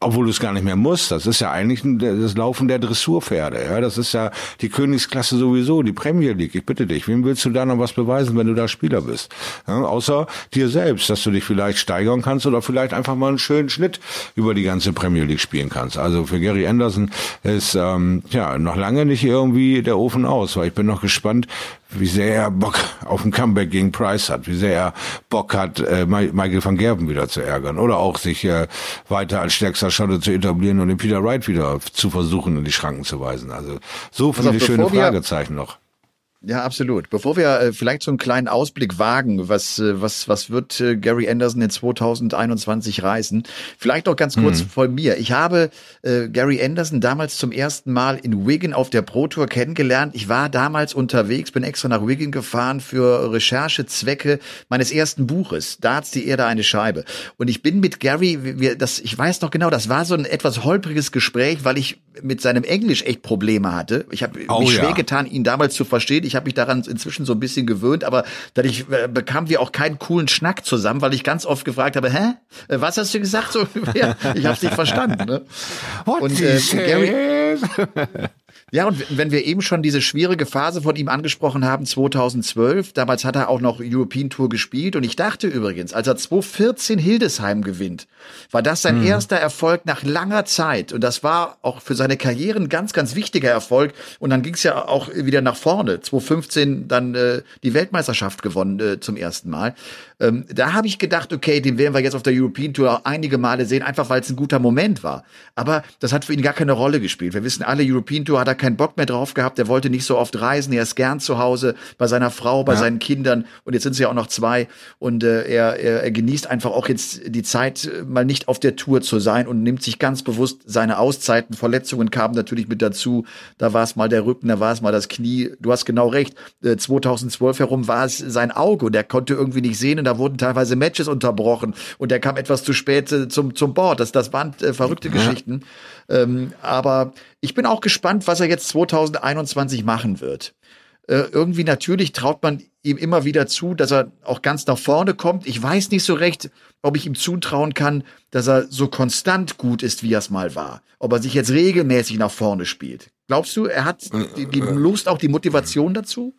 obwohl du es gar nicht mehr musst. Das ist ja eigentlich das Laufen der Dressurpferde. Ja, das ist ja die Königsklasse sowieso, die Premier League. Ich bitte dich, wem willst du da noch was beweisen, wenn du da Spieler bist? Ja, außer dir selbst, dass du dich vielleicht steigern kannst oder vielleicht einfach mal einen schönen Schnitt über die ganze Premier League spielen kannst. Also für Gary Anderson ist ähm, ja noch lange nicht irgendwie der Ofen aus, weil ich bin noch gespannt, wie sehr er Bock auf ein Comeback gegen Price hat, wie sehr er Bock hat, äh, Michael van Gerben wieder zu ärgern oder auch sich äh, weiter als stärkster Schotte zu etablieren und den Peter Wright wieder zu versuchen, in die Schranken zu weisen. Also so viele also, schöne Fragezeichen noch. Ja, absolut. Bevor wir äh, vielleicht so einen kleinen Ausblick wagen, was, äh, was, was wird äh, Gary Anderson in 2021 reißen? Vielleicht noch ganz kurz mhm. von mir. Ich habe äh, Gary Anderson damals zum ersten Mal in Wigan auf der Pro Tour kennengelernt. Ich war damals unterwegs, bin extra nach Wigan gefahren für Recherchezwecke meines ersten Buches. Darts, die Erde eine Scheibe. Und ich bin mit Gary, wir, das, ich weiß noch genau, das war so ein etwas holpriges Gespräch, weil ich mit seinem Englisch echt Probleme hatte. Ich habe oh, mich schwer ja. getan, ihn damals zu verstehen. Ich habe mich daran inzwischen so ein bisschen gewöhnt, aber dadurch äh, bekamen wir auch keinen coolen Schnack zusammen, weil ich ganz oft gefragt habe, hä? Äh, was hast du gesagt? So, ja, ich habe nicht verstanden. Ne? Und äh, Gary, Ja, und wenn wir eben schon diese schwierige Phase von ihm angesprochen haben, 2012, damals hat er auch noch European Tour gespielt und ich dachte übrigens, als er 2014 Hildesheim gewinnt, war das sein mhm. erster Erfolg nach langer Zeit und das war auch für seine Karriere ein ganz, ganz wichtiger Erfolg und dann ging es ja auch wieder nach vorne. 2015 dann äh, die Weltmeisterschaft gewonnen äh, zum ersten Mal. Ähm, da habe ich gedacht, okay, den werden wir jetzt auf der European Tour einige Male sehen, einfach weil es ein guter Moment war. Aber das hat für ihn gar keine Rolle gespielt. Wir wissen alle, European Tour hat er keinen Bock mehr drauf gehabt. Er wollte nicht so oft reisen. Er ist gern zu Hause bei seiner Frau, bei ja. seinen Kindern. Und jetzt sind sie ja auch noch zwei. Und äh, er, er, er genießt einfach auch jetzt die Zeit, äh, mal nicht auf der Tour zu sein und nimmt sich ganz bewusst seine Auszeiten. Verletzungen kamen natürlich mit dazu. Da war es mal der Rücken, da war es mal das Knie. Du hast genau recht. Äh, 2012 herum war es sein Auge. Und er konnte irgendwie nicht sehen. Und da wurden teilweise Matches unterbrochen. Und er kam etwas zu spät äh, zum, zum Board. Das, das waren äh, verrückte ja. Geschichten. Ähm, aber ich bin auch gespannt, was er jetzt 2021 machen wird. Äh, irgendwie natürlich traut man ihm immer wieder zu, dass er auch ganz nach vorne kommt. Ich weiß nicht so recht, ob ich ihm zutrauen kann, dass er so konstant gut ist, wie er es mal war. Ob er sich jetzt regelmäßig nach vorne spielt. Glaubst du, er hat die, die Lust, auch die Motivation dazu?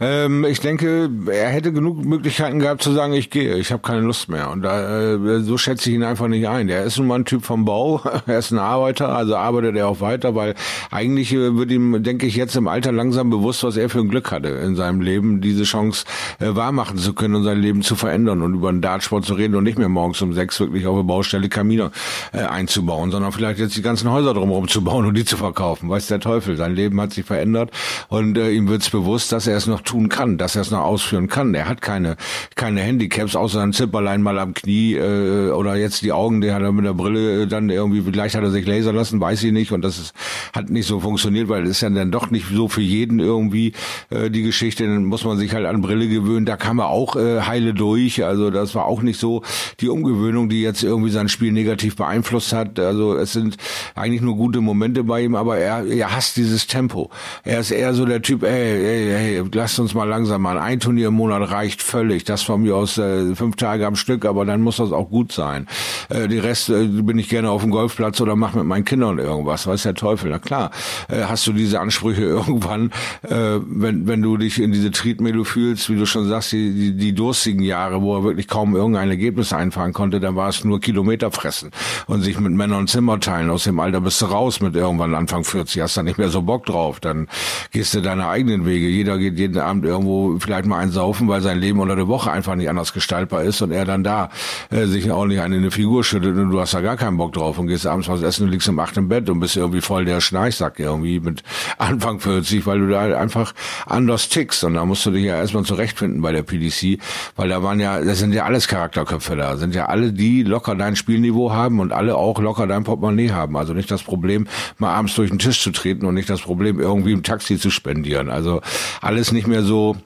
Ähm, ich denke, er hätte genug Möglichkeiten gehabt zu sagen, ich gehe, ich habe keine Lust mehr. Und da, äh, so schätze ich ihn einfach nicht ein. Er ist nun mal ein Typ vom Bau, er ist ein Arbeiter, also arbeitet er auch weiter, weil eigentlich äh, wird ihm, denke ich, jetzt im Alter langsam bewusst, was er für ein Glück hatte in seinem Leben, diese Chance äh, wahrmachen zu können und sein Leben zu verändern und über einen Dartsport zu reden und nicht mehr morgens um sechs wirklich auf der Baustelle Kamine äh, einzubauen, sondern vielleicht jetzt die ganzen Häuser drumherum zu bauen und die zu verkaufen. Weiß der Teufel. Sein Leben hat sich verändert und äh, ihm wird es bewusst, dass er es noch tun kann, dass er es noch ausführen kann. Er hat keine keine Handicaps außer ein Zipperlein mal am Knie äh, oder jetzt die Augen, die hat er mit der Brille dann irgendwie vielleicht hat er sich lasern lassen, weiß ich nicht und das ist, hat nicht so funktioniert, weil es ist ja dann doch nicht so für jeden irgendwie äh, die Geschichte, dann muss man sich halt an Brille gewöhnen. Da kam er auch äh, heile durch, also das war auch nicht so die Umgewöhnung, die jetzt irgendwie sein Spiel negativ beeinflusst hat. Also es sind eigentlich nur gute Momente bei ihm, aber er, er hasst dieses Tempo. Er ist eher so der Typ, ey, ey, ey, lasst uns mal langsam mal. Ein Turnier im Monat reicht völlig. Das von mir aus äh, fünf Tage am Stück, aber dann muss das auch gut sein. Äh, die Rest äh, bin ich gerne auf dem Golfplatz oder mach mit meinen Kindern irgendwas. Weiß der Teufel. Na klar, äh, hast du diese Ansprüche irgendwann, äh, wenn, wenn du dich in diese Triebmelo fühlst, wie du schon sagst, die, die, die durstigen Jahre, wo er wirklich kaum irgendein Ergebnis einfahren konnte, dann war es nur Kilometer fressen und sich mit Männern Zimmer teilen. Aus dem Alter bist du raus mit irgendwann Anfang 40, hast da nicht mehr so Bock drauf. Dann gehst du deine eigenen Wege. Jeder geht jeden Abend irgendwo vielleicht mal einsaufen, weil sein Leben unter der Woche einfach nicht anders gestaltbar ist und er dann da äh, sich auch nicht eine Figur schüttet und du hast da gar keinen Bock drauf und gehst abends was essen und liegst um acht im Bett und bist irgendwie voll der Schnarchsack irgendwie mit Anfang 40, weil du da einfach anders tickst und da musst du dich ja erstmal zurechtfinden bei der PDC, weil da waren ja, das sind ja alles Charakterköpfe da, sind ja alle, die locker dein Spielniveau haben und alle auch locker dein Portemonnaie haben. Also nicht das Problem, mal abends durch den Tisch zu treten und nicht das Problem, irgendwie im Taxi zu spendieren. Also alles nicht mehr so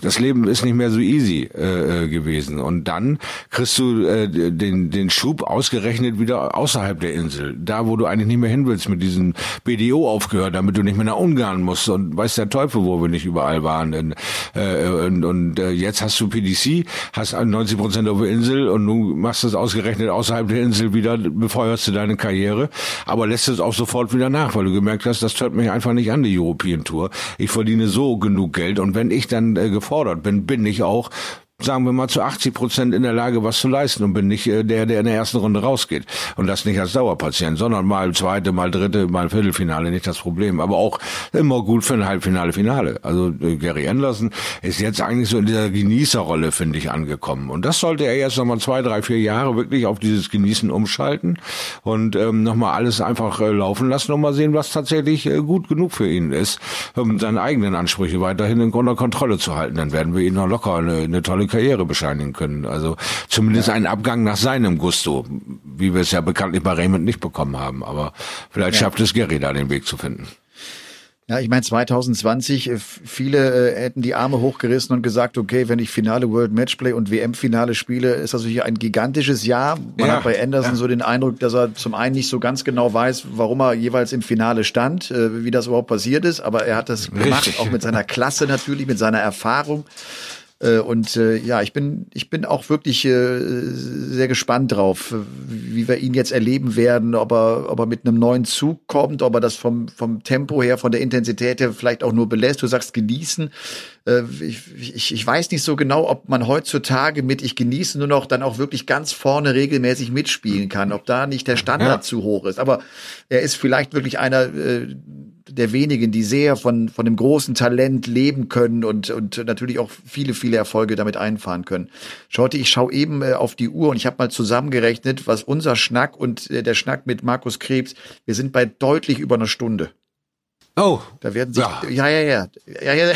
das Leben ist nicht mehr so easy äh, äh, gewesen. Und dann kriegst du äh, den, den Schub ausgerechnet wieder außerhalb der Insel. Da, wo du eigentlich nicht mehr hin willst, mit diesem BDO aufgehört, damit du nicht mehr nach Ungarn musst und weiß der Teufel, wo wir nicht überall waren. Und, äh, und, und äh, jetzt hast du PDC, hast 90 Prozent auf der Insel und du machst das ausgerechnet außerhalb der Insel wieder, befeuerst du deine Karriere, aber lässt es auch sofort wieder nach, weil du gemerkt hast, das hört mich einfach nicht an, die European Tour. Ich verdiene so genug Geld und wenn ich dann gefordert bin, bin ich auch sagen wir mal, zu 80 Prozent in der Lage, was zu leisten und bin nicht äh, der, der in der ersten Runde rausgeht. Und das nicht als Dauerpatient, sondern mal zweite, mal dritte, mal Viertelfinale, nicht das Problem. Aber auch immer gut für ein Halbfinale, Finale. Also äh, Gary Anderson ist jetzt eigentlich so in dieser Genießerrolle, finde ich, angekommen. Und das sollte er jetzt nochmal zwei, drei, vier Jahre wirklich auf dieses Genießen umschalten und ähm, nochmal alles einfach äh, laufen lassen und mal sehen, was tatsächlich äh, gut genug für ihn ist, um seine eigenen Ansprüche weiterhin in Kontrolle zu halten. Dann werden wir ihn noch locker eine, eine tolle Karriere bescheinigen können. Also zumindest ja. einen Abgang nach seinem Gusto, wie wir es ja bekanntlich bei Raymond nicht bekommen haben. Aber vielleicht ja. schafft es Gary da den Weg zu finden. Ja, ich meine 2020, äh, viele äh, hätten die Arme hochgerissen und gesagt, okay, wenn ich Finale World Matchplay und WM-Finale spiele, ist das natürlich ein gigantisches Jahr. Man ja, hat bei Anderson ja. so den Eindruck, dass er zum einen nicht so ganz genau weiß, warum er jeweils im Finale stand, äh, wie das überhaupt passiert ist, aber er hat das gemacht, Richtig. auch mit seiner Klasse natürlich, mit seiner Erfahrung. Äh, und äh, ja, ich bin, ich bin auch wirklich äh, sehr gespannt drauf, wie wir ihn jetzt erleben werden, ob er, ob er mit einem neuen Zug kommt, ob er das vom, vom Tempo her, von der Intensität her vielleicht auch nur belässt. Du sagst genießen. Äh, ich, ich, ich weiß nicht so genau, ob man heutzutage mit ich genieße nur noch dann auch wirklich ganz vorne regelmäßig mitspielen kann, ob da nicht der Standard ja. zu hoch ist. Aber er ist vielleicht wirklich einer, äh, der wenigen, die sehr von, von dem großen Talent leben können und, und natürlich auch viele, viele Erfolge damit einfahren können. Schaute, ich schaue eben äh, auf die Uhr und ich habe mal zusammengerechnet, was unser Schnack und äh, der Schnack mit Markus Krebs, wir sind bei deutlich über einer Stunde. Oh. Da werden sich, ja, ja, ja, ja. ja.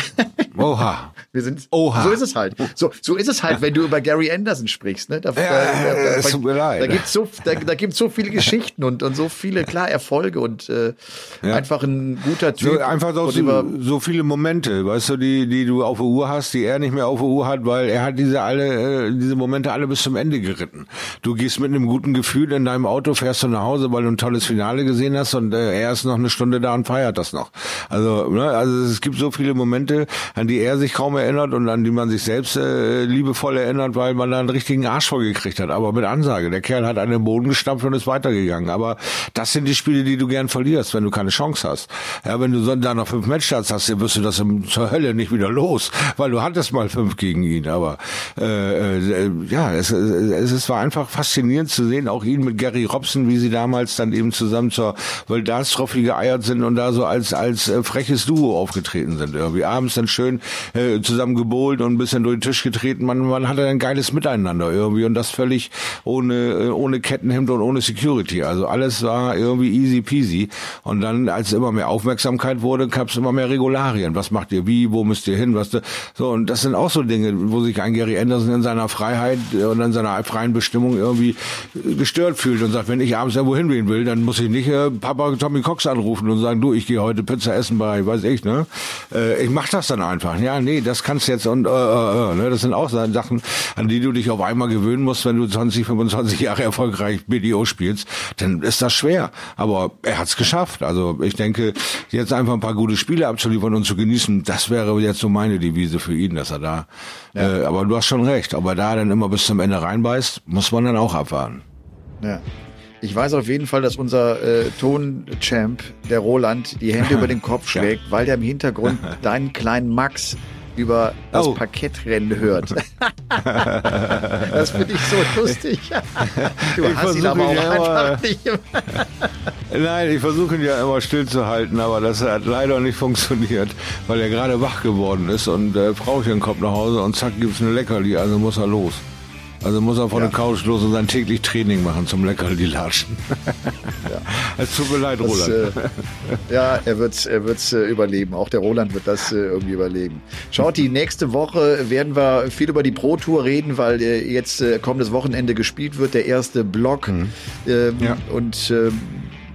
Oha. Wir sind, Oha. so ist es halt. So, so ist es halt, wenn du über Gary Anderson sprichst, ne? Da, ja, da, da, da, leid. da gibt's so, da, da gibt's so viele Geschichten und, und so viele, klar, Erfolge und, äh, ja. einfach ein guter Typ. So, einfach so, so viele Momente, weißt du, die, die du auf der Uhr hast, die er nicht mehr auf der Uhr hat, weil er hat diese alle, äh, diese Momente alle bis zum Ende geritten. Du gehst mit einem guten Gefühl in deinem Auto, fährst du nach Hause, weil du ein tolles Finale gesehen hast und äh, er ist noch eine Stunde da und feiert das noch. Noch. Also, ne, also es gibt so viele Momente, an die er sich kaum erinnert und an die man sich selbst äh, liebevoll erinnert, weil man da einen richtigen Arsch vorgekriegt hat. Aber mit Ansage. Der Kerl hat den Boden gestampft und ist weitergegangen. Aber das sind die Spiele, die du gern verlierst, wenn du keine Chance hast. Ja, wenn du da noch fünf Matchstarts hast, dann wirst du das zur Hölle nicht wieder los, weil du hattest mal fünf gegen ihn. Aber äh, äh, ja, es, es, es war einfach faszinierend zu sehen, auch ihn mit Gary Robson, wie sie damals dann eben zusammen zur Trophy geeiert sind und da so als als äh, freches Duo aufgetreten sind. Irgendwie abends dann schön äh, zusammen gebohlt und ein bisschen durch den Tisch getreten. Man, man hatte ein geiles Miteinander irgendwie und das völlig ohne äh, ohne Kettenhemd und ohne Security. Also alles war irgendwie easy peasy. Und dann, als immer mehr Aufmerksamkeit wurde, gab es immer mehr Regularien. Was macht ihr wie? Wo müsst ihr hin? Was so und das sind auch so Dinge, wo sich ein Gary Anderson in seiner Freiheit und in seiner freien Bestimmung irgendwie gestört fühlt und sagt, wenn ich abends irgendwo hingehen will, dann muss ich nicht äh, Papa Tommy Cox anrufen und sagen, du, ich gehe heute Pizza essen bei, weiß ich, ne? Äh, ich mach das dann einfach. Ja, nee, das kannst jetzt und äh, äh, äh, ne? Das sind auch Sachen, an die du dich auf einmal gewöhnen musst, wenn du 20, 25 Jahre erfolgreich BDO spielst, dann ist das schwer. Aber er hat's geschafft. Also ich denke, jetzt einfach ein paar gute Spiele abzuliefern und zu genießen, das wäre jetzt so meine Devise für ihn, dass er da. Ja. Äh, aber du hast schon recht. Aber da dann immer bis zum Ende reinbeißt, muss man dann auch abwarten. Ja. Ich weiß auf jeden Fall, dass unser äh, Tonchamp, der Roland, die Hände über den Kopf schlägt, ja. weil der im Hintergrund deinen kleinen Max über das oh. Parkett rennen hört. das finde ich so lustig. Du ich hast ihn aber auch einfach nicht. Nein, ich versuche ihn ja immer stillzuhalten, aber das hat leider nicht funktioniert, weil er gerade wach geworden ist und äh, Frauchen kommt nach Hause und zack gibt's eine Leckerli, also muss er los. Also muss er von ja. der Couch los und sein täglich Training machen zum Leckerli latschen. ja. Es tut mir leid, das, Roland. Äh, ja, er wird er wird's äh, überleben. Auch der Roland wird das äh, irgendwie überleben. Schaut, die nächste Woche werden wir viel über die Pro Tour reden, weil äh, jetzt äh, kommendes Wochenende gespielt wird, der erste Block. Mhm. Ähm, ja. Und ähm,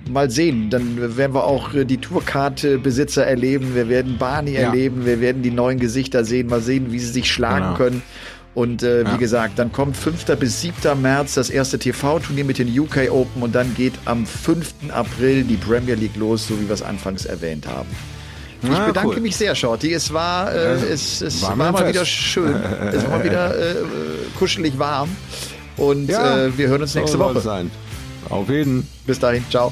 mal sehen. Dann werden wir auch äh, die Tourcard-Besitzer erleben. Wir werden Barney ja. erleben. Wir werden die neuen Gesichter sehen. Mal sehen, wie sie sich schlagen genau. können. Und äh, ja. wie gesagt, dann kommt 5. bis 7. März das erste TV-Turnier mit den UK Open und dann geht am 5. April die Premier League los, so wie wir es anfangs erwähnt haben. Ich ah, bedanke cool. mich sehr, Shorty. Es war, äh, es, es war, mal wieder schön. es war mal wieder äh, kuschelig warm. Und ja, äh, wir hören uns nächste Woche. Sein. Auf jeden. Bis dahin. Ciao.